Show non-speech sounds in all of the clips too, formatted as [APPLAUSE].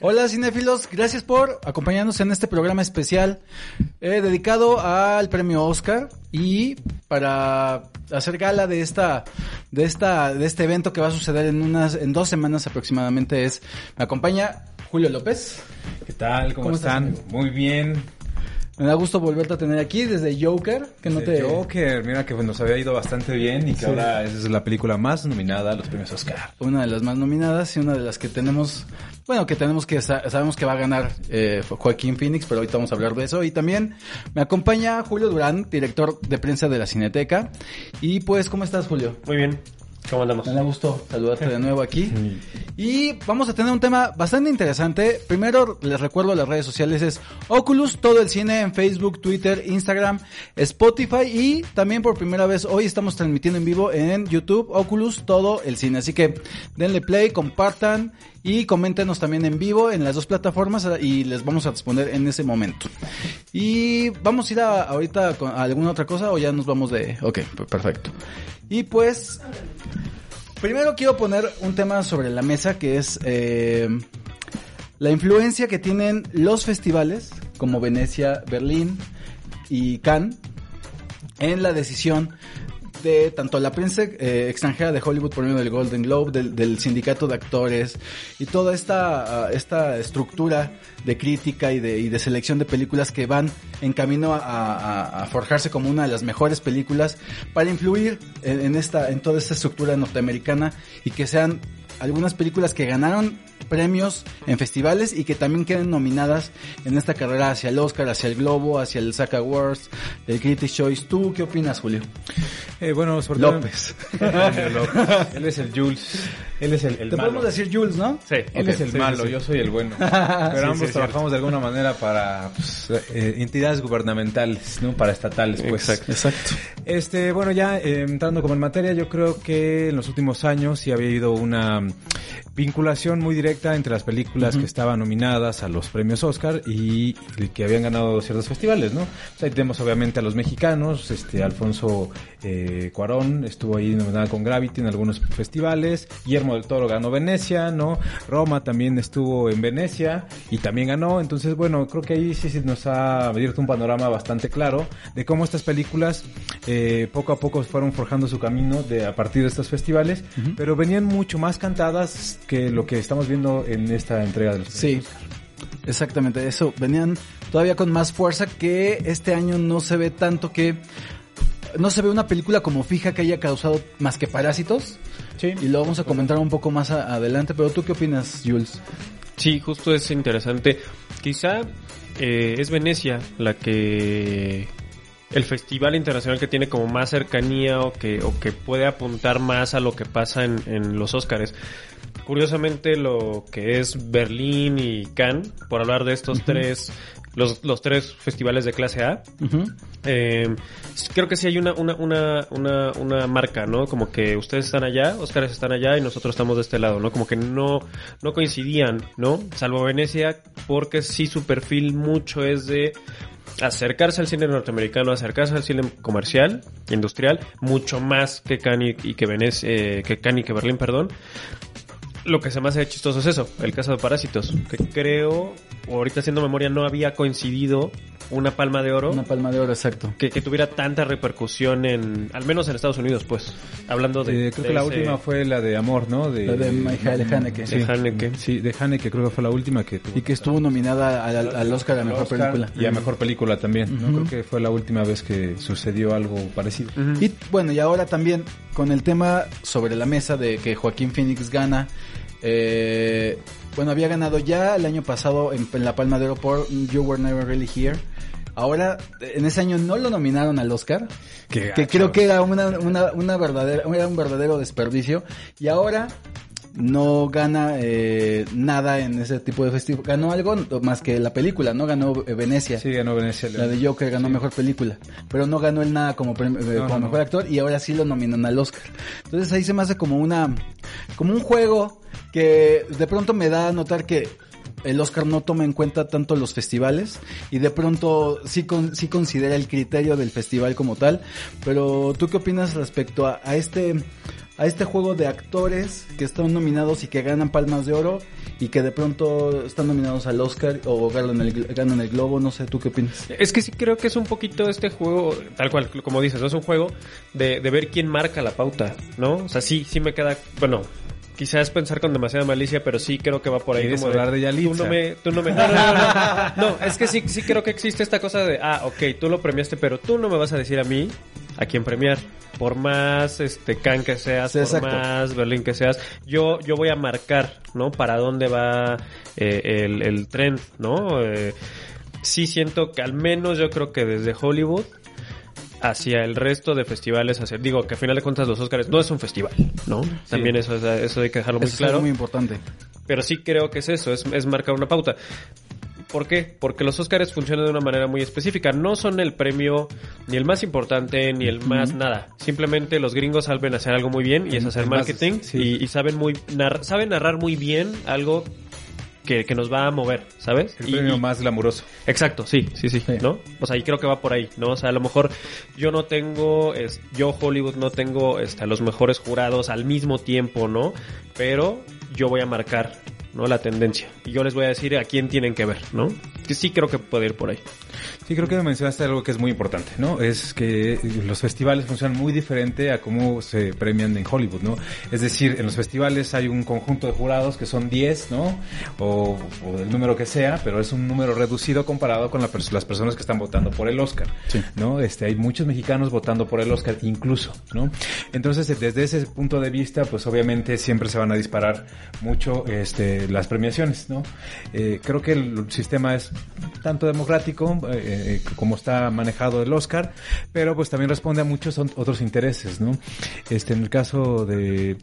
Hola cinéfilos, gracias por acompañarnos en este programa especial eh, dedicado al premio Oscar y para hacer gala de esta de esta de este evento que va a suceder en unas en dos semanas aproximadamente es me acompaña Julio López. ¿Qué tal? ¿Cómo, están? Muy bien. Me da gusto volverte a tener aquí desde Joker, que no te... Joker, mira que nos había ido bastante bien y que ahora es la película más nominada a los premios Oscar. Una de las más nominadas y una de las que tenemos, bueno, que tenemos que, sabemos que va a ganar eh, Joaquín Phoenix, pero ahorita vamos a hablar de eso. Y también me acompaña Julio Durán, director de prensa de la Cineteca. Y pues, ¿cómo estás, Julio? Muy bien. ¿Cómo andamos? Me da gusto saludarte de nuevo aquí. Y vamos a tener un tema bastante interesante. Primero, les recuerdo las redes sociales es Oculus, todo el cine en Facebook, Twitter, Instagram, Spotify y también por primera vez hoy estamos transmitiendo en vivo en YouTube, Oculus, todo el cine. Así que denle play, compartan y coméntenos también en vivo en las dos plataformas y les vamos a responder en ese momento. Y vamos a ir a, ahorita con alguna otra cosa o ya nos vamos de... Ok, perfecto. Y pues, primero quiero poner un tema sobre la mesa que es eh, la influencia que tienen los festivales como Venecia, Berlín y Cannes en la decisión tanto la prensa eh, extranjera de Hollywood por medio del Golden Globe, del, sindicato de actores y toda esta, ah, esta estructura de crítica y de, y de selección de películas que van en camino a, forjarse como una de las mejores películas para influir en, esta, en toda esta estructura norteamericana y que sean algunas películas que ganaron premios en festivales y que también queden nominadas en esta carrera hacia el Oscar, hacia el Globo, hacia el SAC Awards, el Critics Choice. ¿Tú qué opinas, Julio? Eh, bueno, sobre [LAUGHS] López. Él es el Jules. Él es el, el Te podemos decir Jules, ¿no? Sí. Él es el malo, yo soy el bueno. [LAUGHS] Pero ambos trabajamos de alguna manera para pues, eh, entidades gubernamentales, ¿no? Para estatales, pues. Exacto. Exacto. Este, bueno, ya eh, entrando como en materia, yo creo que en los últimos años sí había habido una vinculación muy directa entre las películas que estaban nominadas a los premios Oscar y que habían ganado ciertos festivales, ¿no? ahí tenemos obviamente a los mexicanos, este Alfonso eh, Cuarón estuvo ahí nominada con Gravity en algunos festivales, Guillermo del Toro ganó Venecia, ¿no? Roma también estuvo en Venecia y también ganó, entonces bueno, creo que ahí sí, sí nos ha abierto un panorama bastante claro de cómo estas películas eh, poco a poco fueron forjando su camino de a partir de estos festivales, pero venían mucho más cantadas que lo que estamos viendo en esta entrega de los Sí. Exactamente, eso. Venían todavía con más fuerza que este año no se ve tanto que no se ve una película como fija que haya causado más que parásitos. Sí. Y lo vamos a comentar un poco más adelante, pero tú qué opinas, Jules? Sí, justo es interesante. Quizá eh, es Venecia la que el festival internacional que tiene como más cercanía o que, o que puede apuntar más a lo que pasa en, en los Óscares. Curiosamente lo que es Berlín y Cannes, por hablar de estos tres, los, los, tres festivales de clase A, eh, creo que sí hay una, una, una, una, una marca, ¿no? Como que ustedes están allá, Óscares están allá y nosotros estamos de este lado, ¿no? Como que no, no coincidían, ¿no? Salvo Venecia, porque sí su perfil mucho es de acercarse al cine norteamericano, acercarse al cine comercial, industrial, mucho más que Cannes y, que Venecia, eh, que Cannes y que Berlín, perdón. Lo que se me hace chistoso es eso, el caso de Parásitos, que creo, o ahorita haciendo memoria, no había coincidido una palma de oro. Una palma de oro, exacto. Que, tuviera tanta repercusión en, al menos en Estados Unidos, pues. Hablando de. Eh, creo que la última fue la de Amor, ¿no? De, la de Michael Haneke. Sí, de Haneke. Sí, de Haneke creo que fue la última que tuvo. Y que estuvo nominada al, Oscar a Mejor Película. Y a Mejor Película también. Creo que fue la última vez que sucedió algo parecido. Y bueno, y ahora también con el tema sobre la mesa de que Joaquín Phoenix gana eh, bueno, había ganado ya el año pasado en, la Palma de Oro por You Were Never Really Here. Ahora, en ese año no lo nominaron al Oscar, que creo que era una, una, una verdadera, era un verdadero desperdicio. Y ahora no gana eh, nada en ese tipo de festival. Ganó algo más que la película, ¿no? Ganó eh, Venecia. Sí, ganó Venecia. La de Joker ganó mejor película. Pero no ganó él nada como, premio- eh, No, como no, mejor no. actor y ahora sí lo nominan al Oscar. Entonces ahí se me hace como una, como un juego que de pronto me da a notar que el Oscar no toma en cuenta tanto los festivales y de pronto sí, con, sí considera el criterio del festival como tal. Pero ¿tú qué opinas respecto a, a este a este juego de actores que están nominados y que ganan palmas de oro y que de pronto están nominados al Oscar o ganan el, ganan el Globo? No sé, ¿tú qué opinas? Es que sí creo que es un poquito este juego, tal cual, como dices, ¿no? Es un juego de, de ver quién marca la pauta, ¿no? O sea, sí, sí me queda, bueno, quizás pensar con demasiada malicia, pero sí creo que va por ahí ¿Quieres como hablar de Yalitza? Tú no me, tú no me, no, no, no, no. No, es que sí, sí creo que existe esta cosa de, ah, ok, tú lo premiaste, pero tú no me vas a decir a mí a quién premiar. Por más este can que seas, Sí, por exacto. más Berlín que seas, yo, yo voy a marcar, ¿no? Para dónde va eh, el, el tren, ¿no? Eh, sí siento que al menos yo creo que desde Hollywood hacia el resto de festivales, hacia, digo que a final de cuentas los Oscars no es un festival, ¿no? También eso, es- eso hay que dejarlo muy Eso es claro. muy importante. Pero sí creo que es eso, es, es marcar una pauta. ¿Por qué? Porque los Oscars funcionan de una manera muy específica. No son el premio ni el más importante ni el más nada. Simplemente los gringos saben hacer algo muy bien y es hacer marketing sí. y, y saben muy nar- saben narrar muy bien algo que, que nos va a mover, ¿sabes? El Y- premio más glamuroso. Exacto, sí, sí, sí, Sí. ¿no? O sea, y creo que va por ahí, ¿no? O sea, a lo mejor yo no tengo, es, yo Hollywood no tengo este, a los mejores jurados al mismo tiempo, ¿no? Pero yo voy a marcar, ¿no? La tendencia. Y yo les voy a decir a quién tienen que ver, ¿no? Que sí creo que puede ir por ahí. Sí, creo que mencionaste algo que es muy importante, ¿no? Es que los festivales funcionan muy diferente a cómo se premian en Hollywood, ¿no? Es decir, en los festivales hay un conjunto de jurados que son 10, ¿no? O, o el número que sea, pero es un número reducido comparado con la pers- las personas que están votando por el Oscar, Sí. ¿no? Este, hay muchos mexicanos votando por el Oscar incluso, ¿no? Entonces, desde ese punto de vista, pues obviamente siempre se van a disparar mucho este, las premiaciones, ¿no? Eh, creo que el sistema es tanto democrático eh, eh, como está manejado el Oscar, pero pues también responde a muchos otros intereses, ¿no? Este, en el caso de,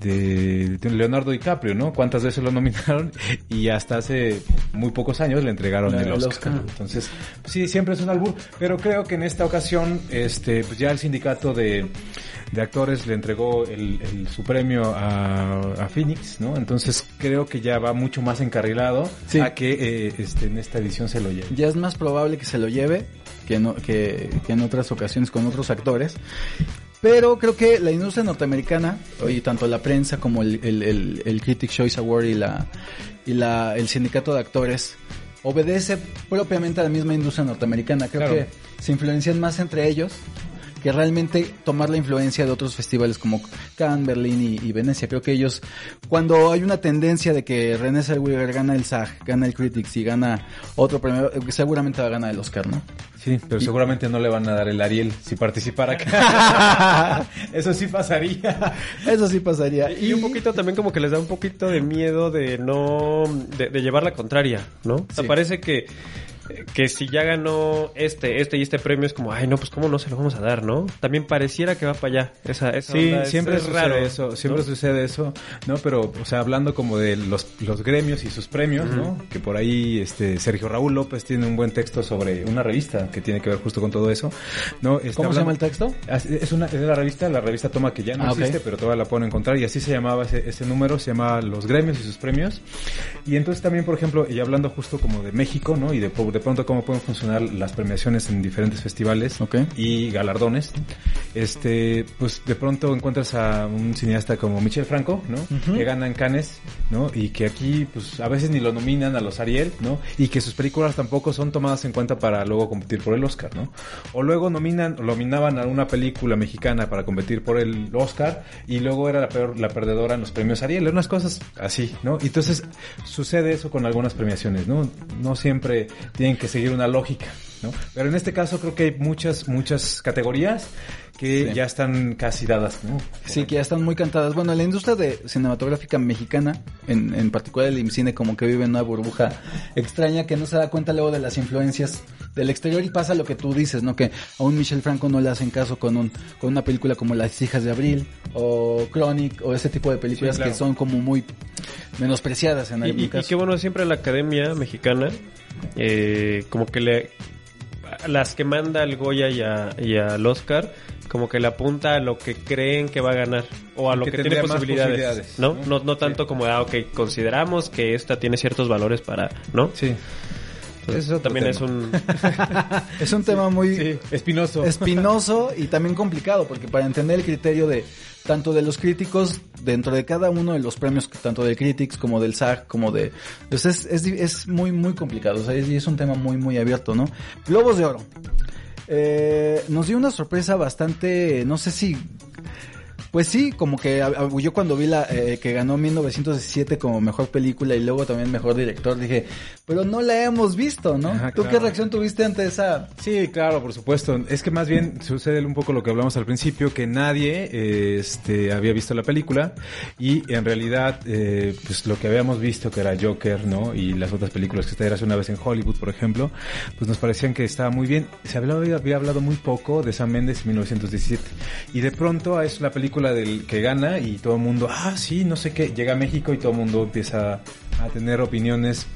de, de Leonardo DiCaprio, ¿no? ¿Cuántas veces lo [LAUGHS] nominaron? Y hasta hace muy pocos años le entregaron el el Oscar. Oscar. Entonces, sí, siempre es un albur, pero creo que en esta ocasión, este, pues ya el sindicato de, de actores le entregó el, el- su premio a, a Phoenix, ¿no? Entonces creo que ya va mucho más encarrilado Sí. a que eh, este, en esta edición se lo lleve. Ya es más probable que se lo lleve que, no, que, que en otras ocasiones con otros actores. Pero creo que la industria norteamericana, y tanto la prensa como el, el, el, el Critics' Choice Award y la y la el sindicato de actores obedece propiamente a la misma industria norteamericana. Creo Claro. que se influencian más entre ellos que realmente tomar la influencia de otros festivales como Cannes, Berlín y, y Venecia. Creo que ellos, cuando hay una tendencia de que René Zellweger gana el SAG, gana el Critics y gana otro premio, eh, seguramente va a ganar el Oscar, ¿no? Sí, pero seguramente no le van a dar el Ariel si participara acá. [LAUGHS] Eso sí pasaría. Eso sí pasaría. Y un poquito también como que les da un poquito de miedo de no, de, de llevar la contraria, ¿no? O sea, Sí. parece que, que si ya ganó este, este y este premio es como, ay no, pues cómo no se lo vamos a dar, ¿no? También pareciera que va para allá. Esa, esa Sí, onda es- siempre es sucede raro, eso, siempre ¿no? sucede eso, ¿no? Pero, o sea, hablando como de los, los gremios y sus premios, ¿no? Que por ahí, este, Sergio Raúl López tiene un buen texto sobre una revista que tiene que ver justo con todo eso, ¿no? Este, ¿Cómo se llama el texto? Es una, es de la revista, la revista Toma que ya no Ah, existe, pero todavía la pueden encontrar y así se llamaba ese, ese número, se llamaba Los gremios y sus premios. Y entonces también, por ejemplo, y hablando justo como de México, ¿no? Y de, de pronto cómo pueden funcionar las premiaciones en diferentes festivales Ok. y galardones. Este, pues de pronto encuentras a un cineasta como Michel Franco, ¿no? Que gana en Cannes, ¿no? Y que aquí, pues a veces ni lo nominan a los Ariel, ¿no? Y que sus películas tampoco son tomadas en cuenta para luego competir por el Oscar, ¿no? O luego nominan, nominaban a una película mexicana para competir por el Oscar y luego era la, peor, la perdedora en los premios Ariel, unas cosas así, ¿no? Y entonces sucede eso con algunas premiaciones, ¿no? No siempre tienen que seguir una lógica. ¿no? Pero en este caso creo que hay muchas, muchas categorías que Sí. ya están casi dadas, ¿no? Sí, que ya están muy cantadas. Bueno, la industria de cinematográfica mexicana, en, en particular el IMCINE, como que vive en una burbuja extraña que no se da cuenta luego de las influencias del exterior y pasa lo que tú dices, ¿no? Que a un Michel Franco no le hacen caso con un con una película como Las hijas de Abril o Chronic o ese tipo de películas Sí, claro. que son como muy menospreciadas en Y, algún y- y caso. qué bueno, siempre la academia mexicana, eh, como que le. Las que manda al Goya y, a- y al Oscar, como que le apunta a lo que creen que va a ganar o a lo Que que, tiene posibilidades, posibilidades, ¿no? ¿no? No, no tanto como, ah, ok, consideramos que esta tiene ciertos valores para, ¿no? Sí. Es otro también tema. es un... [LAUGHS] Es un tema muy Sí, espinoso. espinoso y también complicado, porque para entender el criterio de tanto de los críticos dentro de cada uno de los premios, tanto de Critics como del SAG, como de... Pues es, es, es muy, muy complicado, o sea, es, y es un tema muy, muy abierto, ¿no? Globos de Oro. Eh, nos dio una sorpresa bastante, no sé si... Pues sí, como que yo cuando vi la eh, que ganó 1917 como mejor película y luego también mejor director, dije, pero no la hemos visto, ¿no? Ajá, ¿Tú qué reacción tuviste ante esa Sí, claro, por supuesto. Es que más bien sucede un poco lo que hablamos al principio, que nadie eh, este, había visto la película y en realidad eh, pues lo que habíamos visto que era Joker, ¿no? Y las otras películas que estaban hace una vez en Hollywood, por ejemplo, pues nos parecían que estaba muy bien. Se hablaba, había hablado muy poco de Sam Mendes en 1917 y de pronto es la película del que gana y todo el mundo, ah, sí, no sé qué, llega a México y todo el mundo empieza a tener opiniones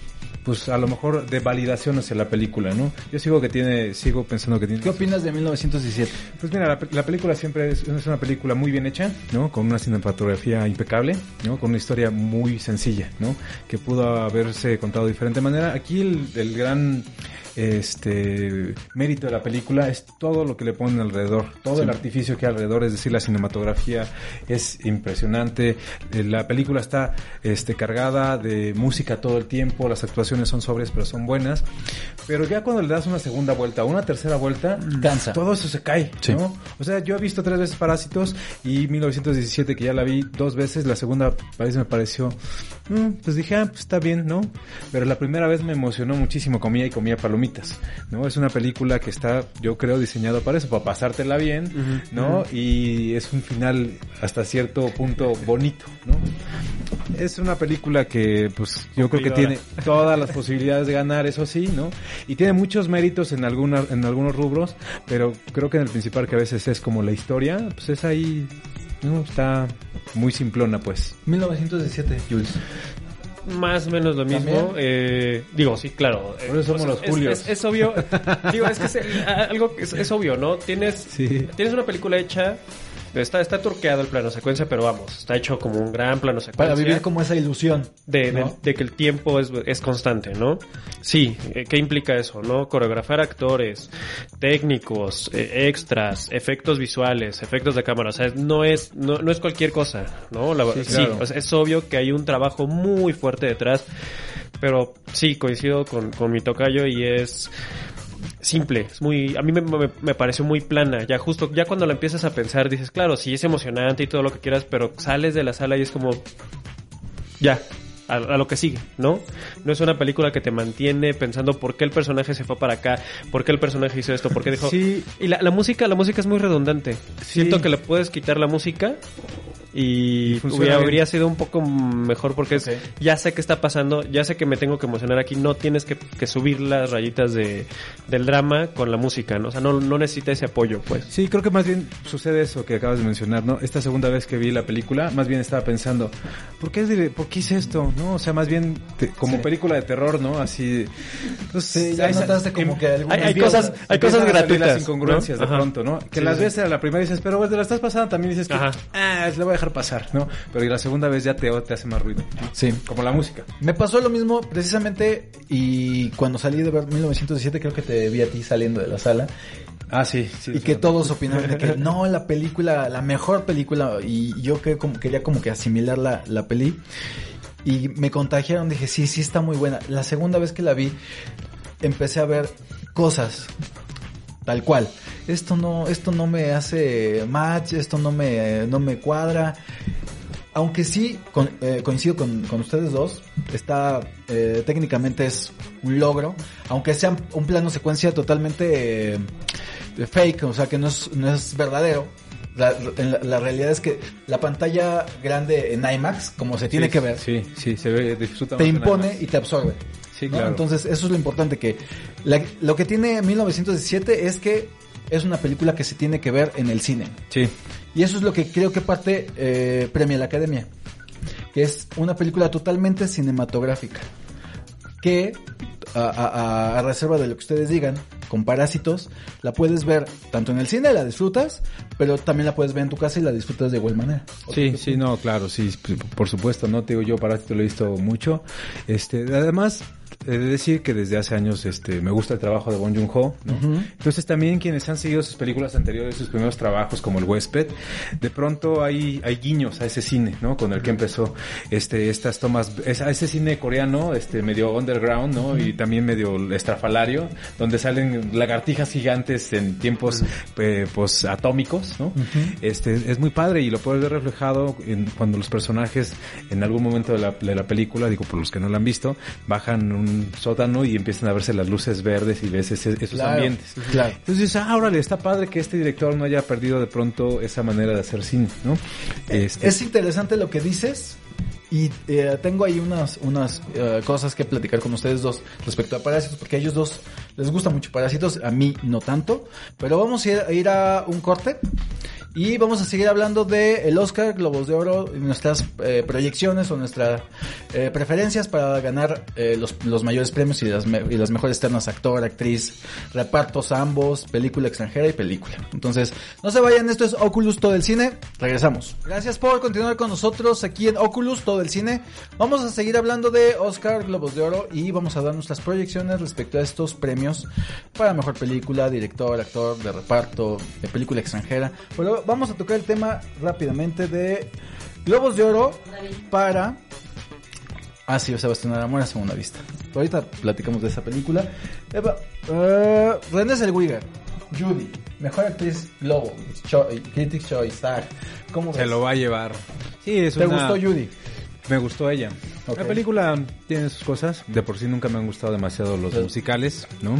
pues a lo mejor de validación hacia la película, ¿no? Yo sigo que tiene, sigo pensando que tiene. ¿Qué opinas de 1917? Pues mira, la, la película siempre es, es una película muy bien hecha, ¿no? Con una cinematografía impecable, ¿no? Con una historia muy sencilla, ¿no? Que pudo haberse contado de diferente manera. Aquí el, el gran este mérito de la película es todo lo que le ponen alrededor, todo el artificio que hay alrededor, es decir, la cinematografía es impresionante, eh, la película está este cargada de música todo el tiempo, las actuaciones son sobrias pero son buenas, pero ya cuando le das una segunda vuelta, una tercera vuelta, Cansa. todo eso se cae, Sí. ¿no? O sea, yo he visto tres veces Parásitos y 1917 que ya la vi dos veces, la segunda vez me pareció, mm, pues dije, ah, pues está bien, ¿no? Pero la primera vez me emocionó muchísimo, comía y comía palomitas, ¿no? Es una película que está, yo creo, diseñada para eso, para pasártela bien, ¿no? Y es un final hasta cierto punto bonito, ¿no? Es una película que, pues, yo creo que tiene todas las posibilidades de ganar, eso sí, ¿no? Y tiene muchos méritos en alguna, en algunos rubros, pero creo que en el principal que a veces es como la historia, pues es ahí, ¿no? Está muy simplona, pues. 1917, Jules. Más o menos lo mismo. Eh, digo, sí, claro. Por eso somos Eh, los es- Julios. Es, es obvio. [LAUGHS] digo, es que es, eh, algo que es, es obvio, ¿no? Tienes, Sí. tienes una película hecha. Está, está turqueado el plano secuencia, pero vamos, está hecho como un gran plano secuencia. Para vivir como esa ilusión. de, de- ¿no? de que el tiempo es, es constante, ¿no? Sí, eh, ¿qué implica eso, no? Coreografar actores, técnicos, eh, extras, efectos visuales, efectos de cámara, o sea, no es, no, no es cualquier cosa, ¿no? La- Sí, sí, claro. o sea, es obvio que hay un trabajo muy fuerte detrás, pero sí, coincido con, con mi tocayo y es simple, es muy, a mí me, me, me pareció muy plana, ya justo, ya cuando la empiezas a pensar dices, claro, sí es emocionante y todo lo que quieras, pero sales de la sala y es como, ya, a, a lo que sigue, ¿no? No es una película que te mantiene pensando por qué el personaje se fue para acá, por qué el personaje hizo esto, por qué dijo... Sí. Y la, la música, la música es muy redundante. Sí. Siento que le puedes quitar la música y hubiera, habría sido un poco mejor porque es, ya sé qué está pasando, ya sé que me tengo que emocionar aquí, no tienes que, que subir las rayitas de, del drama con la música, ¿no? O sea, no, no necesita ese apoyo, pues. Sí, creo que más bien sucede eso que acabas de mencionar, ¿no? Esta segunda vez que vi la película, más bien estaba pensando, ¿por qué, es de- por qué hice esto? ¿No? O sea, más bien te- como Sí. película de terror, ¿no? Así. Pues, Sí, ya hay- notaste como que hay piezas cosas- hay cosas gratuitas, Las incongruencias ¿no? de Ajá. pronto, ¿no? Que Sí, las ves a la primera dices, pero bueno, te la estás pasando, también dices que, Ajá. ah, le voy a dejar pasar, ¿no? Pero la segunda vez ya te, te hace más ruido. Sí. Como la música. Me pasó lo mismo precisamente y cuando salí de ver 1917 creo que te vi a ti saliendo de la sala Ah, sí, sí. y que todos opinaban de que [LAUGHS] no, la película, la mejor película y yo que como, quería como que asimilar la, la peli y me contagiaron, dije sí, sí está muy buena. La segunda vez que la vi empecé a ver cosas tal cual. Esto no, esto no me hace match, esto no me, no me cuadra. Aunque sí con- eh, coincido con, con ustedes dos, está eh, técnicamente es un logro, aunque sea un plano secuencia totalmente eh, fake, o sea que no es, no es verdadero. La, en la- la realidad es que la pantalla grande en IMAX, como se tiene Sí, que ver, Sí, sí, se ve, disfruta te impone y te absorbe. Sí, ¿no? claro. Entonces, eso es lo importante que la- lo que tiene 1917 es que es una película que se tiene que ver en el cine. Sí, Y eso es lo que creo que parte eh, premia la Academia, que es una película totalmente cinematográfica, que a, a- a reserva de lo que ustedes digan, con Parásitos, la puedes ver tanto en el cine, la disfrutas, pero también la puedes ver en tu casa y la disfrutas de igual manera. Sí, sí, no, claro, sí, por supuesto, no te digo yo, Parásito lo he visto mucho. Este, además, he de decir que desde hace años este me gusta el trabajo de Bong Joon-ho, ¿no? Entonces también quienes han seguido sus películas anteriores, sus primeros trabajos como El huésped, de pronto hay hay guiños a ese cine, ¿no? Con el que empezó este estas tomas es- a ese cine coreano, este medio underground, ¿no? Y también medio estrafalario, donde salen lagartijas gigantes en tiempos eh, pues atómicos, ¿no? Este es muy padre y lo puedes ver reflejado en, cuando los personajes en algún momento de la, de la película, digo por los que no la han visto, bajan un sótano y empiezan a verse las luces verdes y ves ese- esos Claro, ambientes. claro. Entonces dices, ah, órale, está padre que este director no haya perdido de pronto esa manera de hacer cine, ¿no? Este, Es interesante lo que dices y eh, tengo ahí unas, unas eh, cosas que platicar con ustedes dos respecto a Parásitos, porque ellos dos les gusta mucho Parásitos, a mí no tanto, pero vamos a ir a, un corte y vamos a seguir hablando de el Oscar, Globos de Oro y nuestras eh, proyecciones o nuestras eh, preferencias para ganar eh, los, los mayores premios y las, y las mejores ternas, actor, actriz, repartos ambos, película extranjera y película. Entonces, no se vayan, esto es Oculus Todo el Cine, regresamos. Gracias por continuar con nosotros aquí en Oculus Todo el Cine. Vamos a seguir hablando de Oscar, Globos de Oro y vamos a dar nuestras proyecciones respecto a estos premios para mejor película, director, actor, de reparto, de película extranjera. Pero vamos a tocar el tema rápidamente de Globos de Oro para Ah, sí, Sebastián Amor a segunda vista. Ahorita platicamos de esa película. Eva, eh, René Zellweger, Judy, mejor actriz Globo, Cho- Critics Choice. ¿Cómo se ves? lo va a llevar. Sí, es ¿Te una- gustó Judy? Me gustó ella. La película tiene sus cosas. De por sí nunca me han gustado demasiado los musicales, ¿no?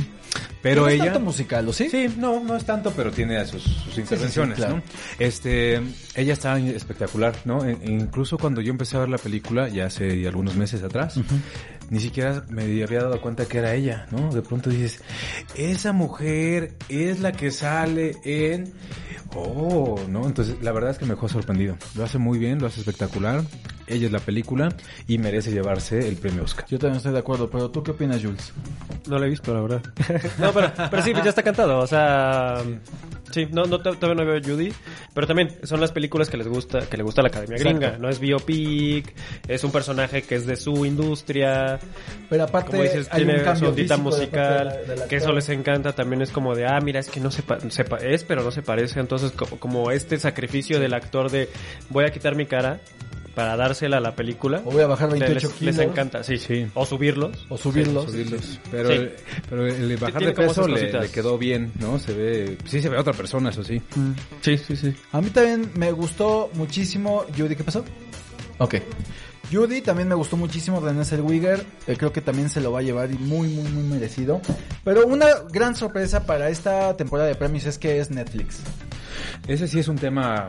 Pero no es ella... tanto musical, ¿o sí? Sí, no, no es tanto, pero tiene sus, sus intervenciones, claro. ¿no? Este, ella está espectacular, ¿no? E- e incluso cuando yo empecé a ver la película, ya hace algunos meses atrás, ni siquiera me había dado cuenta que era ella, ¿no? De pronto dices, esa mujer es la que sale en... Oh, ¿no? Entonces, la verdad es que me dejó sorprendido. Lo hace muy bien, lo hace espectacular. Ella es la película y merece llevarse el premio Oscar. Yo también estoy de acuerdo, pero ¿tú qué opinas, Jules? No lo he visto, la verdad. [LAUGHS] no, pero, pero sí, pues ya está cantado. O sea, sí, no, no, todavía no veo Judy. Pero también son las películas que les gusta, que le gusta a la Academia Exacto. Gringa. No es biopic, es un personaje que es de su industria. Pero aparte, Como dices, hay un tiene su ondita de musical, de la- del que eso les encanta. También es como de, ah, mira, es que no se, pa- se pa- es, pero no se parece. Entonces, co- como este sacrificio del actor de, voy a quitar mi cara para dársela a la película. O voy a bajar les- 28 les, kilos. encanta, sí. Sí. O subirlos. O subirlos. subirlos. Pero, Sí. el, pero el bajar de peso le, quedó bien, ¿no? Se ve, sí se ve otra persona, eso sí. Sí, sí, sí. A mí también me gustó muchísimo Judy. ¿Qué pasó? Ok. Judy también me gustó muchísimo René Zellweger. Eh, creo que también se lo va a llevar y muy, muy, muy merecido. Pero una gran sorpresa para esta temporada de premios es que es Netflix. Ese sí es un tema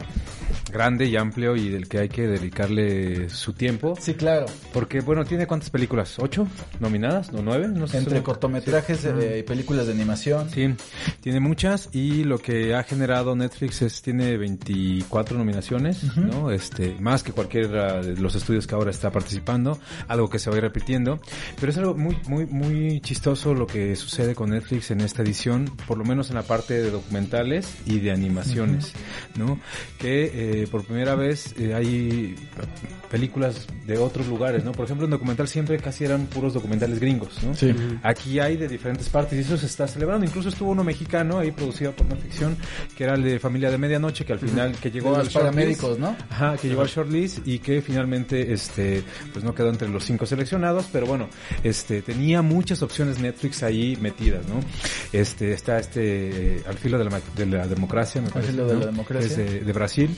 grande y amplio y del que hay que dedicarle su tiempo. Sí, claro. Porque, bueno, ¿tiene cuántas películas? ¿Ocho nominadas? ¿No nueve? No sé. Entre cortometrajes eh, y películas de animación. Sí, tiene muchas y lo que ha generado Netflix es tiene 24 nominaciones, ¿no? Este, más que cualquiera de los estudios que ahora está participando, algo que se va a ir repitiendo, pero es algo muy muy muy chistoso lo que sucede con Netflix en esta edición, por lo menos en la parte de documentales y de animaciones, ¿no? Que eh, por primera vez eh, hay películas de otros lugares, ¿no? Por ejemplo, en documental siempre casi eran puros documentales gringos, ¿no? Sí. Aquí hay de diferentes partes y eso se está celebrando. Incluso estuvo uno mexicano ahí producido por una ficción que era el de Familia de Medianoche que al final que llegó De al los paramédicos, ¿no? Ajá, que llegó al shortlist y que finalmente este pues no quedó entre los cinco seleccionados, pero bueno, este tenía muchas opciones Netflix ahí metidas, ¿no? Este está este eh, al filo de la, de la democracia, me parece, filo de ¿no? la democracia. Es de, de Brasil.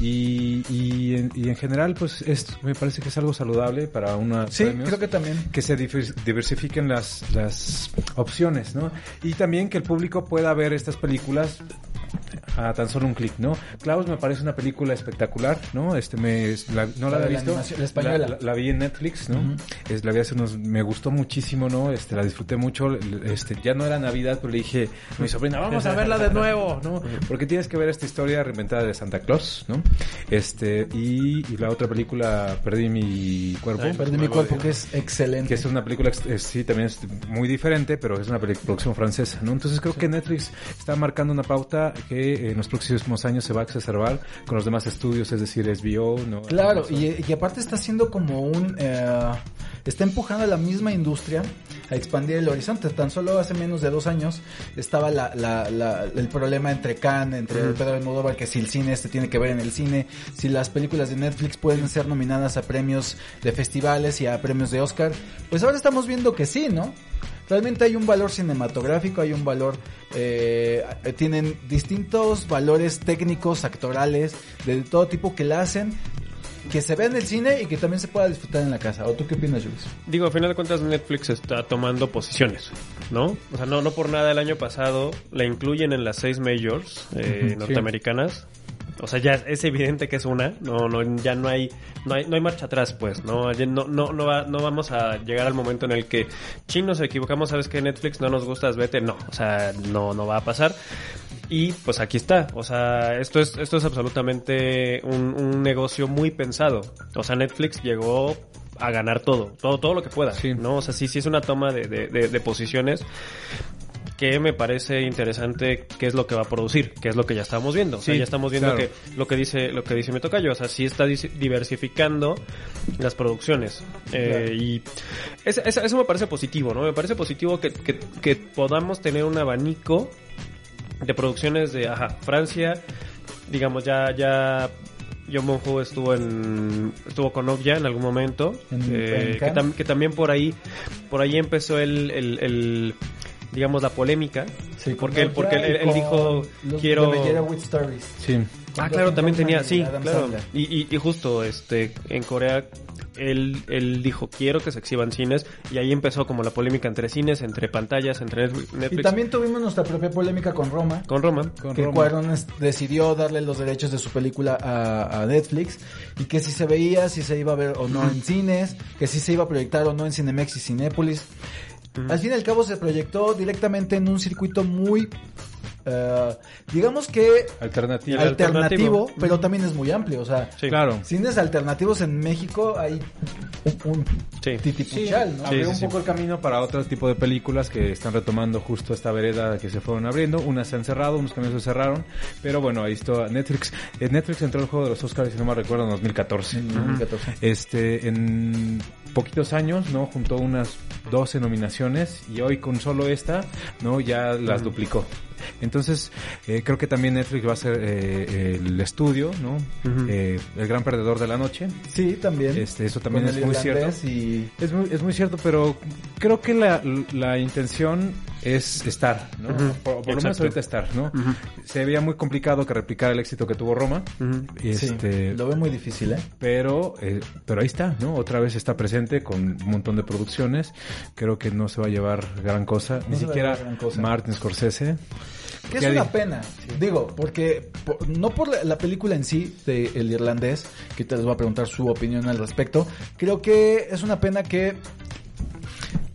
Y, y, en, y en general, pues es, me parece que es algo saludable para una Sí, creo que también. que se divers- diversifiquen las, las opciones, ¿no? Y también que el público pueda ver estas películas a tan solo un clic, ¿no? Klaus me parece una película espectacular, ¿no? Este me la- no la La había visto, la española. La, la vi en Netflix, ¿no? es, la vi hace unos, me gustó muchísimo, ¿no? Este la disfruté mucho, este ya no era Navidad, pero le dije a mi sobrina, vamos a [LAUGHS] verla de nuevo, ¿no? Porque tienes que ver esta historia reinventada de Santa Claus, ¿no? Este y, y la otra película Perdí mi cuerpo. Ay, Perdí mi cuerpo, que es excelente. Que es una película, eh, sí, también es muy diferente, pero es una peli- producción francesa, ¿no? Entonces creo que Netflix está marcando una pauta que en los próximos años se va a exacerbar con los demás estudios, es decir, HBO, ¿no? Claro, y, y aparte está haciendo como un... eh, está empujando a la misma industria a expandir el horizonte. Tan solo hace menos de dos años estaba la, la- la- el problema entre Cannes, entre Pedro Almodóvar, que si el cine este tiene que ver en el cine, si las películas de Netflix pueden ser nominadas a premios de festivales y a premios de Oscar. Pues ahora estamos viendo que sí, ¿no? Realmente hay un valor cinematográfico, hay un valor, eh, tienen distintos valores técnicos, actorales, de todo tipo que la hacen que se vea en el cine y que también se pueda disfrutar en la casa. ¿O tú qué opinas, Jules? Digo, a final de cuentas Netflix está tomando posiciones, ¿no? O sea, no, no por nada el año pasado la incluyen en las seis majors eh, norteamericanas. O sea, ya es evidente que es una, no, no, ya no hay, no hay, no hay marcha atrás, pues, no, no, no, no, va- no vamos a llegar al momento en el que, chin, nos equivocamos, sabes que Netflix no nos gustas, vete, no, o sea, no, no va a pasar. Y pues aquí está, o sea, esto es, esto es absolutamente un, un negocio muy pensado. O sea, Netflix llegó a ganar todo, todo, todo lo que pueda, Sí. ¿no? O sea, sí, sí es una toma de, de, de- de posiciones que me parece interesante qué es lo que va a producir, qué es lo que ya estamos viendo. O sea, Sí, ya estamos viendo claro. que lo que dice lo que dice mi tocayo, o sea, sí está diversificando las producciones. Eh, y es- es- eso me parece positivo, ¿no? Me parece positivo que, que, que podamos tener un abanico de producciones de, ajá, Francia, digamos, ya, ya John Monjo estuvo en estuvo con Okja en algún momento En- eh, que, tam- que también por ahí por ahí empezó el, el, el, digamos la polémica porque él porque él, él- dijo quiero With Stories. Sí. ah claro también tenía sí Adam claro y, y, y justo este en Corea él, él dijo quiero que se exhiban cines y ahí empezó como la polémica entre cines entre pantallas entre Netflix, Y también tuvimos nuestra propia polémica con Roma. con Roma Con que Roma. Cuarón es- decidió darle los derechos de su película a, a Netflix y que si se veía, si se iba a ver o no en cines, que si se iba a proyectar o no en Cinemex y Cinépolis. Al fin y al cabo se proyectó directamente en un circuito muy, eh, digamos que alternativo, alternativo. pero también es muy amplio. O sea, Sí. Claro. cines alternativos en México hay un, un Sí. titipuchal, ¿no? Abrió sí, un sí. poco el camino para otro tipo de películas que están retomando justo esta vereda que se fueron abriendo. Unas se han cerrado, unos caminos se cerraron. Pero bueno, ahí está Netflix. Eh, Netflix entró al juego de los Oscars, si no me recuerdo, en 2014. En 2014. Este, en poquitos años, ¿no? Juntó unas 12 nominaciones y hoy con solo esta, ¿no? Ya las duplicó. Entonces, eh, creo que también Netflix va a ser eh, el estudio, ¿no? Eh, el gran perdedor de la noche. Sí, también. Este, eso también Con es muy cierto. Y... Es muy, es muy cierto, pero creo que la, la intención es estar, ¿no? Por, por lo menos ahorita estar, ¿no? Se veía muy complicado que replicara el éxito que tuvo Roma. Este, Sí, lo veo muy difícil, ¿eh? pero, eh, pero ahí está, ¿no? Otra vez está presente con un montón de producciones. Creo que no se va a llevar gran cosa. Ni siquiera cosa. Martin Scorsese. Que es una di- pena, digo, porque por- no por la, la película en sí de El Irlandés, que te les voy a preguntar su opinión al respecto, creo que es una pena que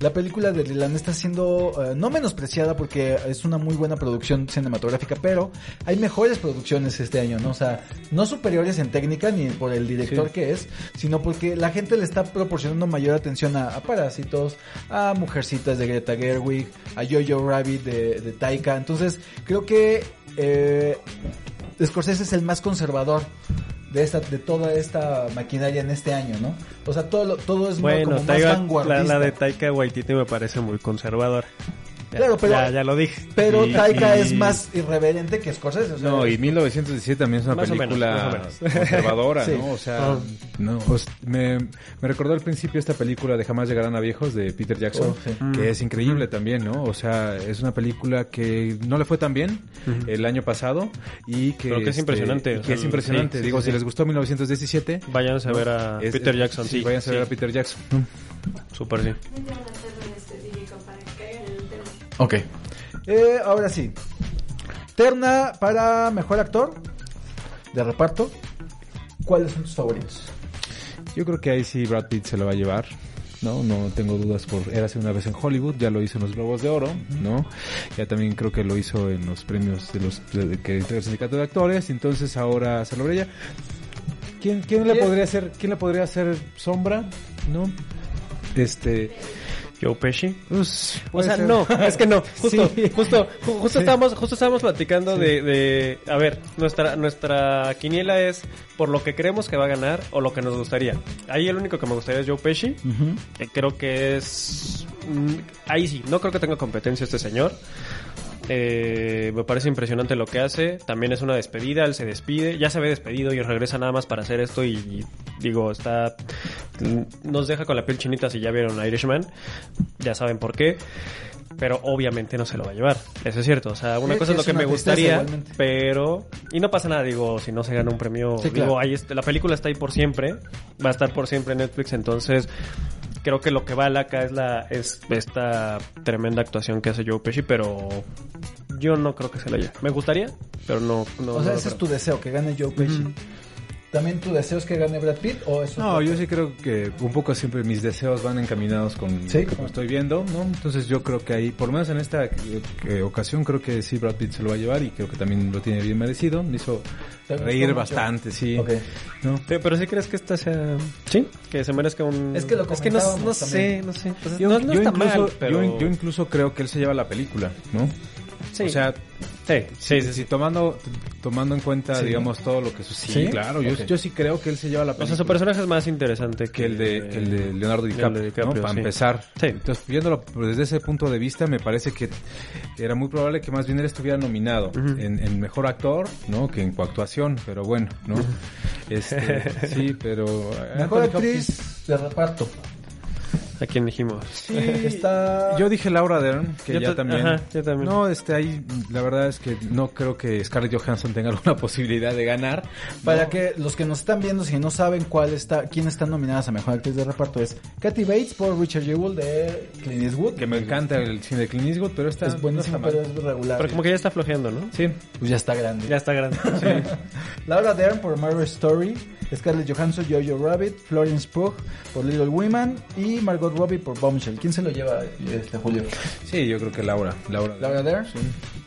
la película del Irlandés está siendo eh, no menospreciada porque es una muy buena producción cinematográfica, pero hay mejores producciones este año, ¿no? O sea, no superiores en técnica ni por el director Sí. que es, sino porque la gente le está proporcionando mayor atención a, a Parásitos, a Mujercitas de Greta Gerwig, a Jojo Rabbit de, de Taika. Entonces, creo que eh, Scorsese es el más conservador de esta de toda esta maquinaria en este año, ¿no? O sea, todo todo es muy- Bueno, como más Taika- la, vanguardista. la de Taika Waititi me parece muy conservadora. Claro, pero, ya, ya lo dije. pero Y- Taika y- es más irreverente que Scorsese. o sea, No, y 1917 también es una película menos. [LAUGHS] conservadora, Sí. ¿no? O sea, Ah. no, pues, me, me recordó al principio esta película de Jamás llegarán a viejos de Peter Jackson, Oh, sí. que es increíble también, ¿no? O sea, es una película que no le fue tan bien el año pasado y que, Pero que es este, impresionante, que sea, es impresionante. sí, sí, Digo, sí, si sí. les gustó 1917, Váyanse a ver a es- Peter Jackson, sí. váyanse a ver a. Peter Jackson. Súper sí. Ok. Eh, ahora sí. Terna para mejor actor de reparto. ¿Cuáles son tus favoritos? Yo creo que ahí sí Brad Pitt se lo va a llevar. No, no tengo dudas por Érase una vez en Hollywood, ya lo hizo en los Globos de Oro, ¿no? Ya también creo que lo hizo en los premios de los de- que entrega el sindicato de actores, entonces ahora se lo ella. ¿Quién, quién le podría hacer quién le podría hacer sombra? ¿No? Este, Joe Pesci. pues, O sea, ser. no, es que no. [LAUGHS] Justo, Sí. justo, ju- justo estábamos, justo estábamos platicando de, de, a ver, nuestra, nuestra quiniela es por lo que creemos que va a ganar o lo que nos gustaría. Ahí el único que me gustaría es Joe Pesci. que creo que es, mm, ahí sí, no creo que tenga competencia este señor. Eh, me parece impresionante lo que hace. También es una despedida, él se despide, ya se ve despedido y regresa nada más para hacer esto y, y digo, está mm, nos deja con la piel chinita si ya vieron Irishman. Ya saben por qué. Pero obviamente no se lo va a llevar. Eso es cierto. O sea, una cosa es lo que me gustaría, igualmente. pero... Y no pasa nada, digo, si no se gana un premio... Sí, digo, claro. ahí la película está ahí por siempre. Va a estar por siempre en Netflix, entonces creo que lo que vale acá es la es esta tremenda actuación que hace Joe Pesci, pero yo no creo que se la lleve. Me gustaría, pero no. no o sea, no ese es tu deseo, que gane Joe Pesci. ¿También tu deseo es que gane Brad Pitt o eso? No, yo sí creo que un poco siempre mis deseos van encaminados con Sí. lo que estoy viendo, ¿no? Entonces yo creo que ahí, por lo menos en esta eh, ocasión, creo que sí Brad Pitt se lo va a llevar y creo que también lo tiene bien merecido. Me hizo ¿Te gustó reír mucho? bastante, sí. ¿no? Sí, pero sí crees que esta sea. Sí, que se merezca un. Es que lo no, comentábamos no sé, no sé. Pues Yo, no, no yo está incluso, mal, pero. yo, yo incluso creo que él se lleva la película, ¿no? Sí. O sea, sí, sí, sí. si sí. tomando tomando en cuenta, Sí. digamos, todo lo que sucede. ¿Sí? Claro, yo, yo sí creo que él se lleva la O película. sea, su personaje es más interesante que el de, que el de Leonardo el de DiCaprio. Para sí. empezar. Sí. Entonces, viéndolo desde ese punto de vista, me parece que era muy probable que más bien él estuviera nominado en, en mejor actor, ¿no? Que en coactuación, pero bueno, ¿no? Este, sí, pero... Mejor Anthony Hopkins- actriz de reparto. ¿A quién dijimos? Sí, Está- Yo dije Laura Dern, que Yo ya ta- también. ajá, yo también. No, este ahí la verdad es que no creo que Scarlett Johansson tenga alguna [LAUGHS] posibilidad de ganar. Para No. que los que nos están viendo, si no saben cuál está, quién están nominadas a mejor actriz de reparto, es Kathy Bates por Richard Jewell de Clint Eastwood. que me encanta el cine de Clint Eastwood, pero esta es buenísima, no está pero es regular. Pero como que ya está flojeando, ¿no? Sí. Pues ya está grande. Ya está grande. [LAUGHS] Laura Dern por Marriage Story, Scarlett Johansson, Jojo Rabbit, Florence Pugh por Little Women y Margot Robbie por Bombshell. ¿Quién se lo lleva este Julio? Sí, yo creo que Laura. Laura, Laura Dern.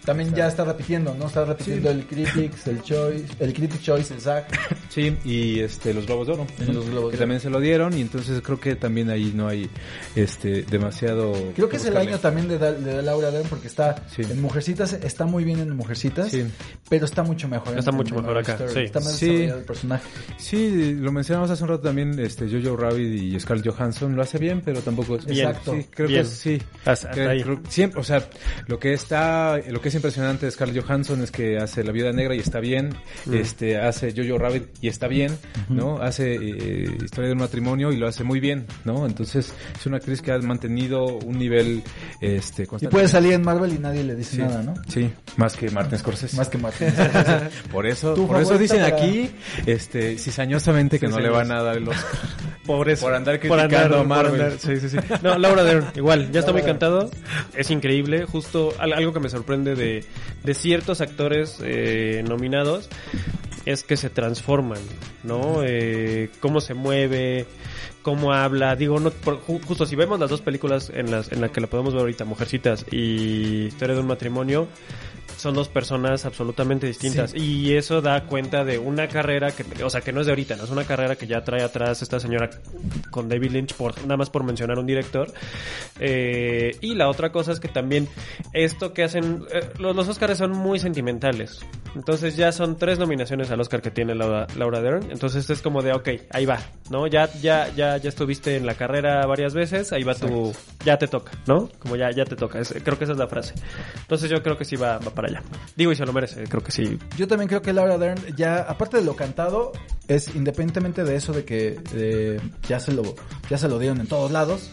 También ya está repitiendo, ¿no? Está repitiendo el Critics, el Choice, el Critic Choice, el SAG. [COUGHS] Sí, y este los Globos de Oro. En los Globos que de Oro. también se lo dieron y entonces creo que también ahí no hay este demasiado Creo que es el año también de, de Laura Dern porque está Sí. en Mujercitas, está muy bien en Mujercitas, Sí. pero está mucho mejor. en- Está en mucho mejor Marriage acá, Story. sí. Está más Sí. desarrollado el personaje. Sí, lo mencionamos hace un rato también, este Jojo Rabbit y Scarlett Johansson lo hace bien, pero tampoco es Bien. Exacto. Sí, creo Bien. que sí. Hasta- hasta Creo- ahí. creo- siempre, o sea, lo que está, lo que es impresionante de Scarlett Johansson es que hace La Viuda Negra y está bien, Mm. este, hace Jojo Rabbit y está bien, ¿no? Hace eh, Historia de un matrimonio y lo hace muy bien, ¿no? Entonces es una actriz que ha mantenido un nivel, este, Y constante. puede salir en Marvel y nadie le dice Sí, nada, ¿no? Sí, más que Martin Scorsese. Más que Martin. [LAUGHS] Por eso, ¿Tu por eso dicen para- aquí, este, cizañosamente que no le van a dar el Oscar. Por eso. Por andar Por criticando andar- a Marvel. Por andar- sí, sí, sí. No, Laura Dern, igual, ya está muy Laura encantado. Es increíble. Justo al- algo que me sorprende de, de ciertos actores eh, nominados es que se transforman, ¿no? Eh, cómo se mueve, cómo habla. Digo, no, por- ju- justo si vemos las dos películas en las en la que la podemos ver ahorita, Mujercitas y Historia de un matrimonio, son dos personas absolutamente distintas. Y eso da cuenta de una carrera que o sea que no es de ahorita no es una carrera que ya trae atrás esta señora con David Lynch por nada más por mencionar un director. Eh, y la otra cosa es que también esto que hacen eh, los, los Oscars son muy sentimentales. Entonces ya son tres nominaciones al Oscar que tiene Laura, Laura Dern. Entonces es como de ok ahí va no ya ya ya ya, ya estuviste en la carrera varias veces, ahí va tu, ya te toca, ¿no? Como ya, ya te toca, Es- creo que esa es la frase. Entonces yo creo que sí va, va para allá. Digo, y se lo merece, creo que sí. Yo también creo que Laura Dern, ya, aparte de lo cantado, es independientemente de eso de que eh, ya, se lo, ya se lo dieron en todos lados,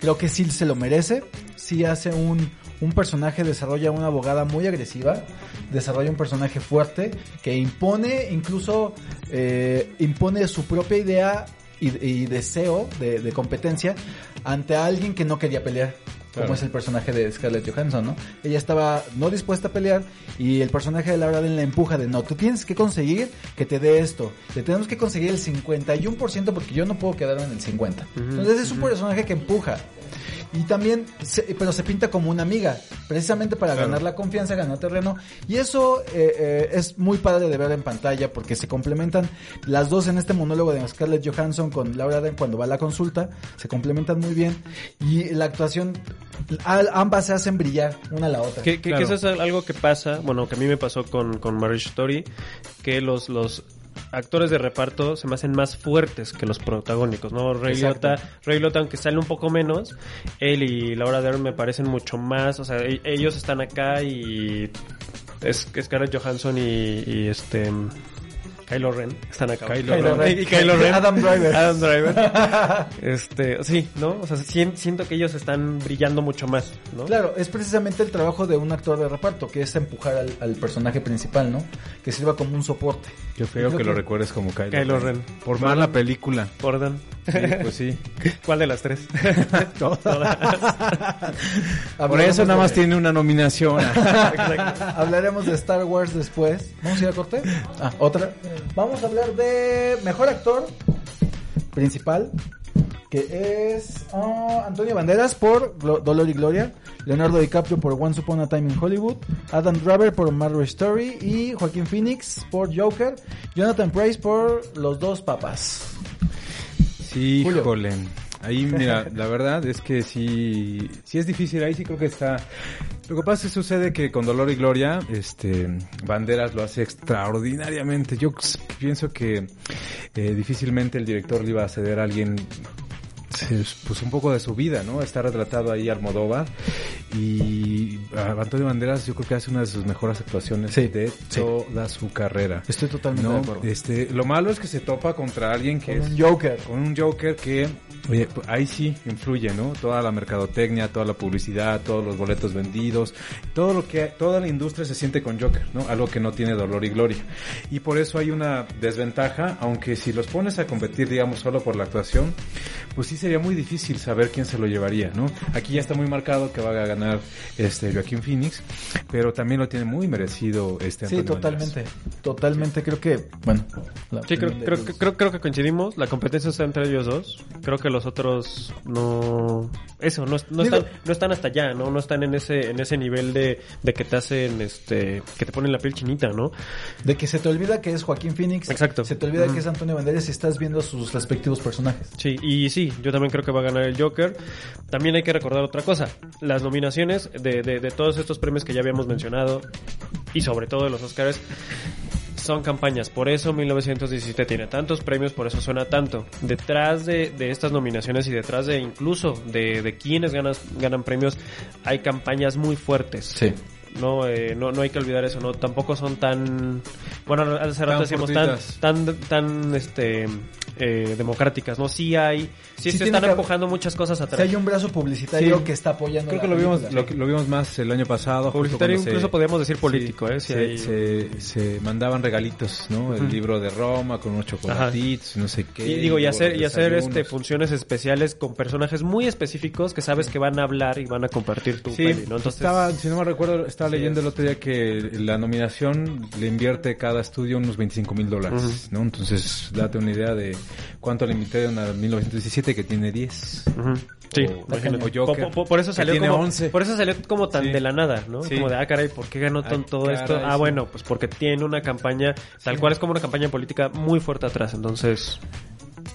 creo que sí se lo merece. Sí hace un, un personaje, desarrolla una abogada muy agresiva, desarrolla un personaje fuerte que impone, incluso eh, impone su propia idea y, y deseo de, de competencia ante alguien que no quería pelear. Como es el personaje de Scarlett Johansson, ¿no? Ella estaba no dispuesta a pelear y el personaje de Laura Dern la empuja de no, tú tienes que conseguir que te dé esto. Le tenemos que conseguir el 51% porque yo no puedo quedarme en el 50%. Entonces es un personaje que empuja. Y también, se- pero se pinta como una amiga, precisamente para Claro. ganar la confianza, ganar terreno. Y eso eh, eh, es muy padre de ver en pantalla porque se complementan las dos en este monólogo de Scarlett Johansson con Laura Dern cuando va a la consulta. Se complementan muy bien. Y la actuación, ambas se hacen brillar una a la otra. Que, que- que Claro. eso es algo que pasa, bueno, que a mí me pasó con, con Marriage Story, que los, los actores de reparto se me hacen más fuertes que los protagónicos, ¿no? Ray. Liotta, Ray Liotta, aunque sale un poco menos, él y Laura Dern me parecen mucho más, o sea, e- ellos están acá y es Scarlett Johansson y, y este... Kylo Ren están acá. Kylo Kylo Ren. Y Kylo Ren. Adam Driver. Adam Driver. [LAUGHS] este, sí, ¿no? O sea, sien- siento que ellos están brillando mucho más, ¿no? Claro, es precisamente el trabajo de un actor de reparto, que es empujar al, al personaje principal, ¿no? Que sirva como un soporte. Qué feo Creo que lo recuerdes como Kylo, Kylo Ren. Por más la película. Gordon. Sí, pues sí. [LAUGHS] ¿Cuál de las tres? [LAUGHS] Por Hablaremos eso nada de- más tiene una nominación. Hablaremos de Star Wars después. ¿Vamos a ir a corte? Ah, otra. Vamos a hablar de mejor actor principal, que es ah, Antonio Banderas por Dolor y Gloria, Leonardo DiCaprio por Once Upon a Time in Hollywood, Adam Driver por Marriage Story y Joaquín Phoenix por Joker, Jonathan Price por Los Dos Papas. Sí, Julio. Ahí, mira, la verdad es que sí, sí es difícil. Ahí sí creo que está. Lo que pasa es que sucede que con Dolor y Gloria, este, Banderas lo hace extraordinariamente. Yo pienso que eh, difícilmente el director le iba a ceder a alguien se- pues un poco de su vida, ¿no? Está retratado ahí Almodóvar y ah, Antonio Banderas yo creo que hace una de sus mejores actuaciones Sí, de sí. toda su carrera. Estoy totalmente ¿no? de acuerdo. Este, lo malo es que se topa contra alguien que Con es un Joker. con un Joker que oye, ahí sí influye, ¿no? Toda la mercadotecnia, toda la publicidad, todos los boletos vendidos, todo lo que toda la industria se siente con Joker, ¿no? Algo que no tiene dolor y gloria. Y por eso hay una desventaja, aunque si los pones a competir, digamos, solo por la actuación, pues sí sería muy difícil saber quién se lo llevaría, ¿no? Aquí ya está muy marcado que va a ganar este Joaquín Phoenix, pero también lo tiene muy merecido este Sí, Antonio Banderas. totalmente. Totalmente, creo que, bueno. la Sí, creo, creo, los- creo, creo que coincidimos. La competencia está entre ellos dos. Creo que los otros no... Eso, no, no, están, no están hasta allá, ¿no? No están en ese, en ese nivel de, de que te hacen, este... Que te ponen la piel chinita, ¿no? De que se te olvida que es Joaquín Phoenix. Exacto. Se te olvida que es Antonio Banderas y estás viendo sus respectivos personajes. Sí, y sí, yo también creo que va a ganar el Joker. También hay que recordar otra cosa. Las nominaciones de, de, todos estos premios que ya habíamos mencionado, y sobre todo de los Oscars, son campañas. Por eso 1917 tiene tantos premios, por eso suena tanto. Detrás de, de estas nominaciones y detrás de incluso de, de quienes ganan, ganan premios, hay campañas muy fuertes. Sí. No, eh, no, no hay que olvidar eso, no, tampoco son tan, bueno, hace rato Tan decíamos tan, tan, tan, este, eh, democráticas, ¿no? Sí hay, sí, Sí se están que- empujando muchas cosas Si atrás. hay un brazo publicitario Sí. que está apoyando Creo que lo vimos, lo, que- lo vimos más el año pasado. Publicitario, cuando se- incluso podríamos decir político, ¿eh? Si se, hay- se, se mandaban regalitos, ¿no? El libro de Roma con unos chocolatitos, no sé qué. Y digo, y hacer, y hacer este funciones especiales con personajes muy específicos que sabes que van a hablar y van a compartir tu Sí, peli, ¿no? Entonces, estaba, si no me recuerdo, estaba Sí, leyendo es. el otro día que la nominación le invierte cada estudio unos 25 mil dólares. ¿no? Entonces, date una idea de cuánto le invirtieron a 1917 que tiene 10. Ujú. Sí, O- o Joker, por eso que salió tiene como, 11. por eso salió como tan Sí. de la nada, ¿no? Sí. Como de, ah, caray, ¿por qué ganó tan Ay, todo caray, esto? Ah, sí. bueno, pues porque tiene una campaña, tal cual es como una campaña política muy fuerte atrás, entonces...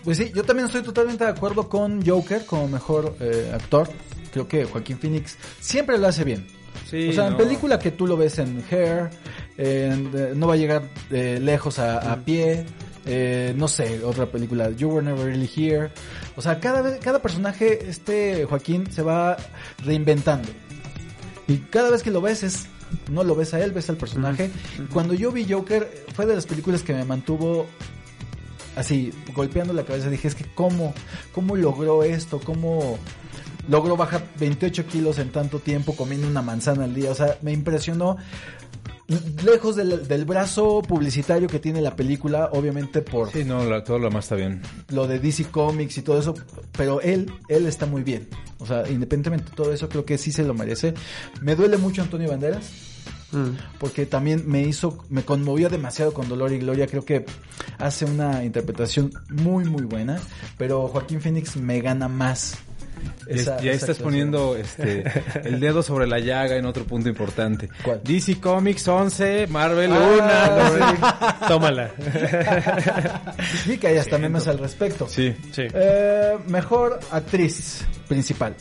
Pues sí, yo también estoy totalmente de acuerdo con Joker como mejor eh, actor. Creo que Joaquín Phoenix siempre lo hace bien. Sí, o sea, en no. película que tú lo ves en Hair, en, eh, no va a llegar eh, lejos a, a pie. Eh, no sé, otra película, You Were Never Really Here. O sea, cada vez, cada personaje, este Joaquín se va reinventando. Y cada vez que lo ves es, no lo ves a él, ves al personaje. Cuando yo vi Joker, fue de las películas que me mantuvo así, golpeando la cabeza. Dije, es que cómo, cómo logró esto, cómo logró bajar 28 kilos en tanto tiempo comiendo una manzana al día. O sea, me impresionó lejos del, del, brazo publicitario que tiene la película, obviamente por... Sí, no, la, todo lo más está bien. Lo de DC Comics y todo eso, pero él, él está muy bien. O sea, independientemente de todo eso, creo que sí se lo merece. Me duele mucho Antonio Banderas. Porque también me hizo, me conmovió demasiado con Dolor y Gloria. Creo que hace una interpretación muy, muy buena. Pero Joaquín Phoenix me gana más esa, y ahí estás poniendo [LAUGHS] este, el dedo sobre la llaga en otro punto importante. ¿Cuál? DC Comics 11, Marvel ah, 1. Tómala. sí, que hay hasta memes al respecto. Sí, sí. Eh, mejor actriz principal.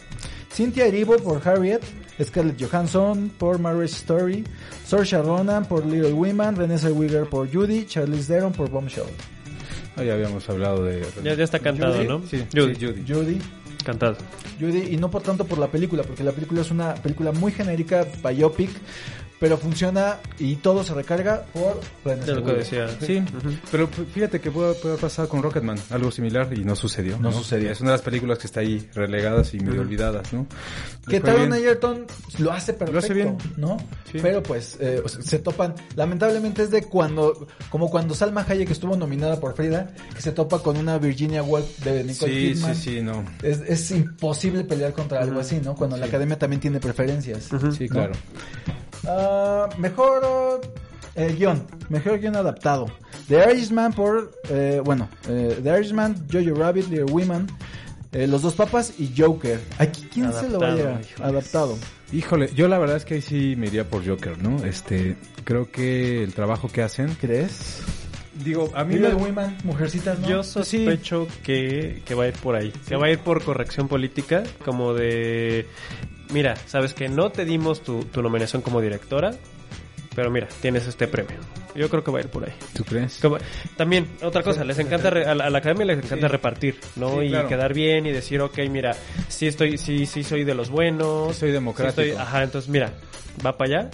Cynthia Erivo por Harriet, Scarlett Johansson por Marriage Story, Saoirse Ronan por Little Women, Renée Zellweger por Judy, Charlize Theron por Bombshell. Ah, ya habíamos hablado de... Ya, ya está cantado, Judy, ¿no? Sí, Judy. sí, Judy. Judy. Cantado. Judy, y no por tanto por la película, porque la película es una película muy genérica, biopic, pero funciona y todo se recarga por Renée De lo que decía. Sí, pero fíjate que puede, puede haber pasado con Rocketman, algo similar y no sucedió. No sucedió. Es una de las películas que está ahí relegadas y medio olvidadas, ¿no? Que Taron. Egerton lo hace perfecto, Lo hace bien. ¿no? Sí. Pero pues eh, o sea, se topan, lamentablemente es de cuando, como cuando Salma Hayek estuvo nominada por Frida, que se topa con una Virginia Woolf de Nicole Sí, Kidman. sí, sí, no. Es, es imposible pelear contra algo así, ¿no? Cuando la academia también tiene preferencias. Sí, claro. Ah, mejor eh, guion, mejor guion adaptado. The Irishman por, eh, bueno, eh, The Irishman, Jojo Rabbit, Little Women, eh, Los Dos Papas y Joker. Aquí, ¿quién se lo vaya híjoles. adaptado? Híjole, yo la verdad es que ahí sí me iría por Joker, ¿no? Este, creo que el trabajo que hacen... ¿Crees? Digo, a mí Little me... Women, mujercitas, ¿no? Yo sospecho que, que va a ir por ahí. Que va a ir por corrección política, como de... Mira, sabes que no te dimos tu, tu nominación como directora, pero mira, tienes este premio. Yo creo que va a ir por ahí. ¿Tú crees? Como- también, otra cosa, les encanta, re- a, la, a la academia les encanta repartir, ¿no? Sí, y claro. quedar bien y decir, ok, mira, sí estoy, sí, sí soy de los buenos. Sí soy democrático. ajá, entonces mira, va para allá.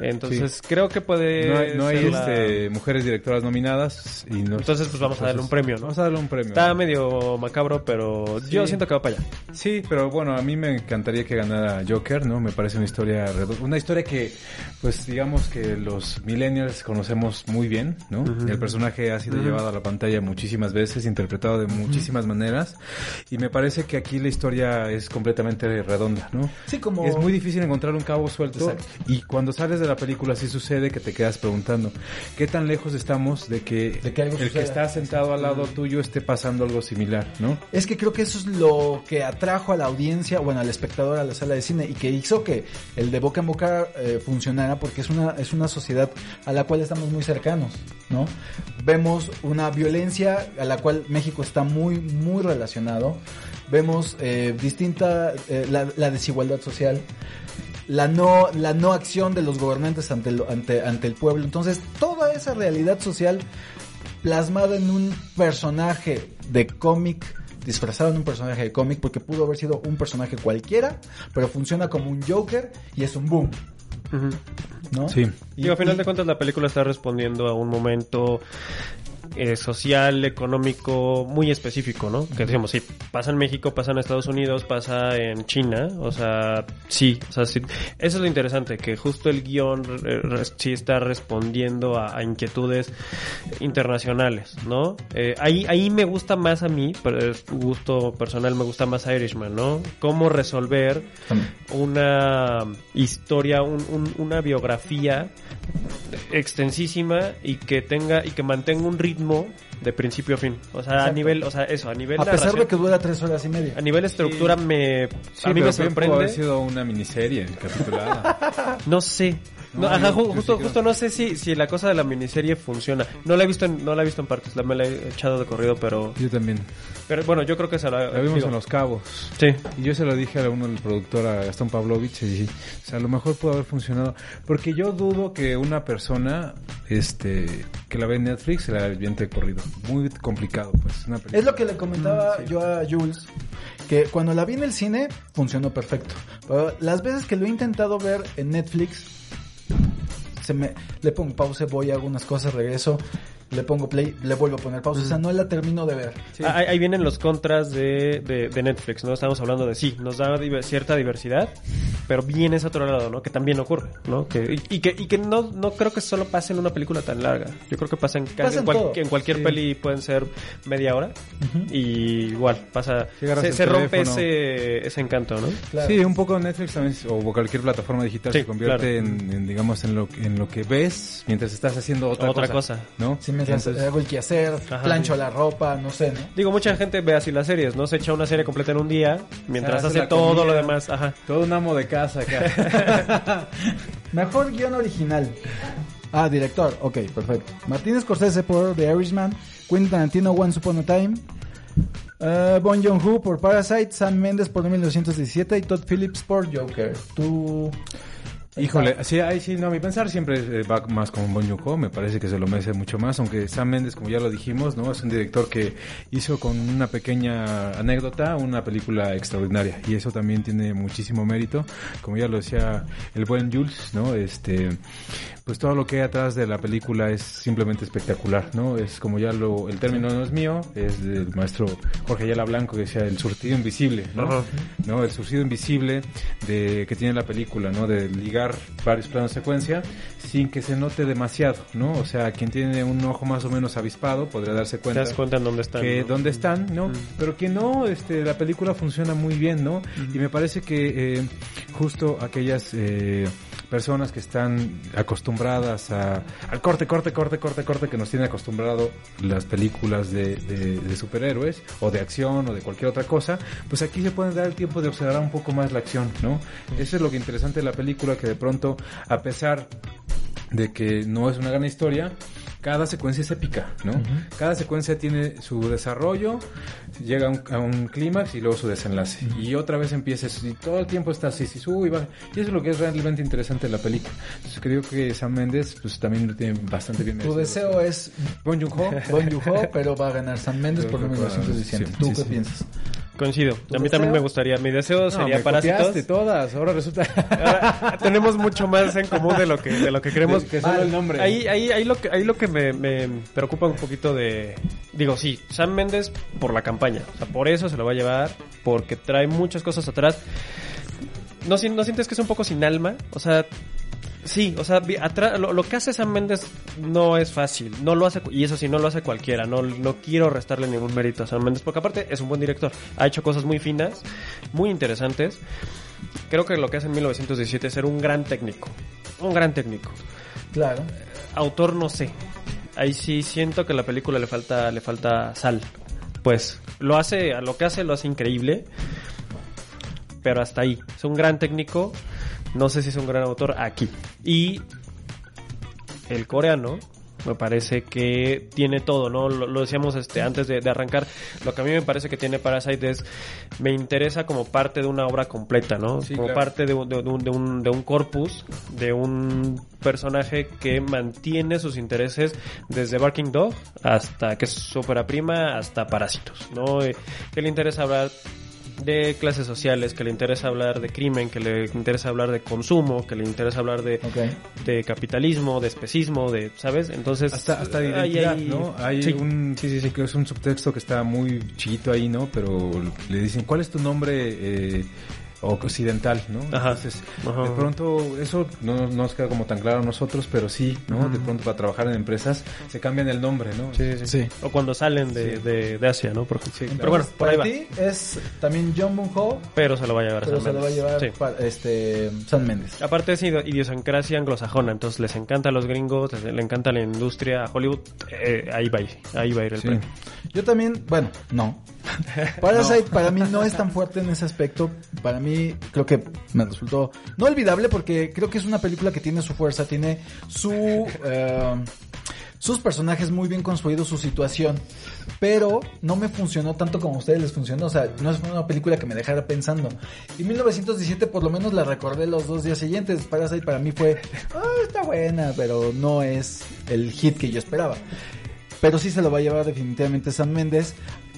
Entonces creo que puede No hay, no hay, la- este, mujeres directoras nominadas y no... Entonces pues vamos a darle un premio, ¿no? Vamos a darle un premio. Está medio macabro, pero Sí. yo siento que va para allá. Sí, pero bueno, a mí me encantaría que ganara Joker, ¿no? Me parece una historia una historia que, pues digamos que los millennials conocemos muy bien, ¿no? El personaje ha sido llevado a la pantalla muchísimas veces, interpretado de muchísimas maneras, y me parece que aquí la historia es completamente redonda, ¿no? Sí, como... Es muy difícil encontrar un cabo suelto Exacto. y cuando sales de la película sí sucede que te quedas preguntando qué tan lejos estamos de que, De el que está sentado al lado tuyo esté pasando algo similar, ¿no? Es que creo que eso es lo que atrajo a la audiencia, bueno, al espectador a la sala de cine y que hizo que el de boca en boca eh, funcionara porque es una, es una sociedad a la cual estamos muy cercanos, ¿no? Vemos una violencia a la cual México está muy, muy relacionado. Vemos eh, distinta, eh, la, la desigualdad social. La no, la no acción de los gobernantes ante el, ante, ante el pueblo. Entonces, toda esa realidad social plasmada en un personaje de cómic, disfrazado en un personaje de cómic, porque pudo haber sido un personaje cualquiera, pero funciona como un Joker y es un boom, ¿no? Sí. Y, Digo, a final y- de cuentas la película está respondiendo a un momento eh, social, económico muy específico, ¿no? Que decíamos, sí, pasa en México, pasa en Estados Unidos, pasa en China, o sea, sí, o sea, sí. Eso es lo interesante, que justo el guion eh, sí está respondiendo a, a inquietudes internacionales, ¿no? Eh, ahí, ahí me gusta más a mí, pero es gusto personal, me gusta más Irishman, ¿no? Cómo resolver una historia, un- una biografía extensísima y que tenga y que mantenga un ritmo de principio a fin. O sea, a Exacto. nivel, o sea, eso, a nivel a pesar de que dura tres horas y media. a nivel estructura me Sí, a mí pero me pudo haber sorprende. sido una miniserie capitulada. [LAUGHS] No sé. No, ajá, ju- justo, justo no sé si, si la cosa de la miniserie funciona. No la he visto en, no la he visto en partes, la me la he echado de corrido, pero, Yo también. pero bueno, yo creo que se la, La vimos digo, en Los Cabos. Sí. Y yo se lo dije a uno del productor, a Gastón Pavlovich, y dije, o sea, a lo mejor pudo haber funcionado. Porque yo dudo que una persona, este, que la ve en Netflix, se la viente corrido. muy complicado. Pues, una película- Es lo que le comentaba Mm, sí. yo a Jules, que cuando la vi en el cine funcionó perfecto. Pero las veces que lo he intentado ver en Netflix, se me, le pongo pausa, voy a algunas cosas, regreso, le pongo play, le vuelvo a poner pausa. O sea, no la termino de ver. Ah, Ahí, ahí vienen los contras de, de- de Netflix, ¿no? Estamos hablando de sí, nos da diver- cierta diversidad, pero viene ese otro lado, ¿no? Que también ocurre, ¿no? Que, y, y que, y que no, no creo que solo pase en una película tan larga. Yo creo que pasa en, casi Pasa en, en cual- todo. en cualquier Sí. peli pueden ser media hora. Y igual, pasa. Se rompe ese, ese encanto, ¿no? Claro. Sí, un poco Netflix también, o cualquier plataforma digital Sí, se convierte claro. en, en, digamos, en lo, en lo que ves mientras estás haciendo otra, Otra cosa. ¿no? Si me Entonces, hago el quehacer, Ajá. plancho la ropa, no sé, ¿no? Digo, mucha gente ve así las series, ¿no? Se echa una serie completa en un día, mientras Hace todo comida. lo demás. Ajá. todo un amo de casa acá. [LAUGHS] Mejor guion original. Ah, director. Ok, perfecto. Martín Scorsese por The Irishman. Quentin Tarantino, Once Upon a Time. Eh, bon Joon-ho por Parasite. Sam Mendes por 1917. Y Todd Phillips por Joker. Tú... Híjole, sí, ahí sí, no, a mi pensar siempre eh, va más con Bon Joon-ho, me parece que se lo merece mucho más, aunque Sam Mendes, como ya lo dijimos, no, es un director que hizo con una pequeña anécdota una película extraordinaria y eso también tiene muchísimo mérito, como ya lo decía el buen Jules, no, este, pues todo lo que hay atrás de la película es simplemente espectacular, no, es como ya lo, el término no es mío, es del maestro Jorge Ayala Blanco que decía el surtido invisible, ¿no? ¿no? El surcido invisible de que tiene la película, ¿no? De ligar varios planos secuencia sin que se note demasiado, ¿no? O sea, quien tiene un ojo más o menos avispado podría darse Te cuenta. das cuenta en dónde están. que ¿no? dónde están, ¿no? Mm. Pero que no, este, la película funciona muy bien, ¿no? Y me parece que eh, justo aquellas eh, personas que están acostumbradas a, al corte, corte, corte, corte, corte, que nos tienen acostumbrado las películas de, de- de superhéroes o de acción o de cualquier otra cosa, pues aquí se pueden dar el tiempo de observar un poco más la acción, ¿no? Eso es lo que interesante de la película, que de pronto, a pesar de que no es una gran historia, cada secuencia es épica, ¿no? Cada secuencia tiene su desarrollo, llega a un, a un clímax y luego su desenlace. Y otra vez empieza eso, y todo el tiempo está así, sí, sube y baja. Y eso es lo que es realmente interesante de la película. Entonces creo que Sam Mendes pues también lo tiene bastante bien Tu deseo es Bon Joon-ho. Bon pero va a ganar Sam Mendes Yo por creo que va- 1917. sí, ¿Tú sí, qué sí. piensas? Coincido. ¿Tu A mí también me gustaría. Mi deseo sería me Parásitos. todas, ahora resulta Ahora, tenemos mucho más en común de lo que de lo que creemos. que solo el nombre. Ahí, ahí, ahí lo que, ahí lo que me, me preocupa un poquito de... Digo, sí, Sam Méndez por la campaña. O sea, por eso se lo va a llevar, porque trae muchas cosas atrás. ¿No, si- no sientes que es un poco sin alma? O sea, sí, o sea, atrás, lo, lo que hace Sam Méndez no es fácil. No lo hace, y eso sí, no lo hace cualquiera. No, no quiero restarle ningún mérito a Sam Méndez, porque aparte es un buen director. Ha hecho cosas muy finas, muy interesantes. Creo que lo que hace en 1917 es ser un gran técnico. Un gran técnico. Claro. Autor no sé. Ahí sí siento que a la película le falta le falta sal. Pues lo hace, a lo que hace lo hace increíble. Pero hasta ahí. Es un gran técnico. No sé si es un gran autor aquí. Y el coreano me parece que tiene todo, ¿no? Lo, lo decíamos este antes de, de arrancar. Lo que a mí me parece que tiene Parasite es me interesa como parte de una obra completa, ¿no? Sí, como claro. parte de, un- de un, de, un, de un corpus, de un personaje que mantiene sus intereses desde Barking Dog hasta que es su ópera prima hasta Parásitos, ¿no? Eh, que le interesa hablar de clases sociales, que le interesa hablar de crimen, que le interesa hablar de consumo, que le interesa hablar de, de capitalismo, de especismo, de, ¿sabes? Entonces, hasta, hasta de hay identidad, ¿no? Hay sí. un, sí, sí, sí, que es un subtexto que está muy chiquito ahí, ¿no? Pero le dicen, ¿cuál es tu nombre eh, occidental, no? Ajá. Entonces, Ajá. de pronto, eso no, no nos queda como tan claro a nosotros, pero sí, ¿no? De pronto para trabajar en empresas se cambian el nombre, ¿no? Sí, sí, Sí. O cuando salen de, de, de Asia, ¿no? Por. Pero bueno, por ahí Para va. ti es también John Boon-ho, Pero se lo va a llevar pero Sam se lo va a llevar Sí. pa- este Sam Mendes. Aparte es idio- idiosincrasia anglosajona, entonces les encanta a los gringos, les, le encanta la industria, a Hollywood, eh, ahí va a ir, ahí va a ir el Sí. premio. Yo también, bueno, no. [LAUGHS] Parasite para mí no es tan fuerte en ese aspecto. Para mí creo que me resultó no olvidable porque creo que es una película que tiene su fuerza, tiene su eh, sus personajes muy bien construidos, su situación, pero no me funcionó tanto como a ustedes les funcionó, o sea, no es una película que me dejara pensando. Y 1917 por lo menos la recordé los dos días siguientes. Parasite para mí fue, ah, está buena, pero no es el hit que yo esperaba. pero sí se lo va a llevar definitivamente San Méndez.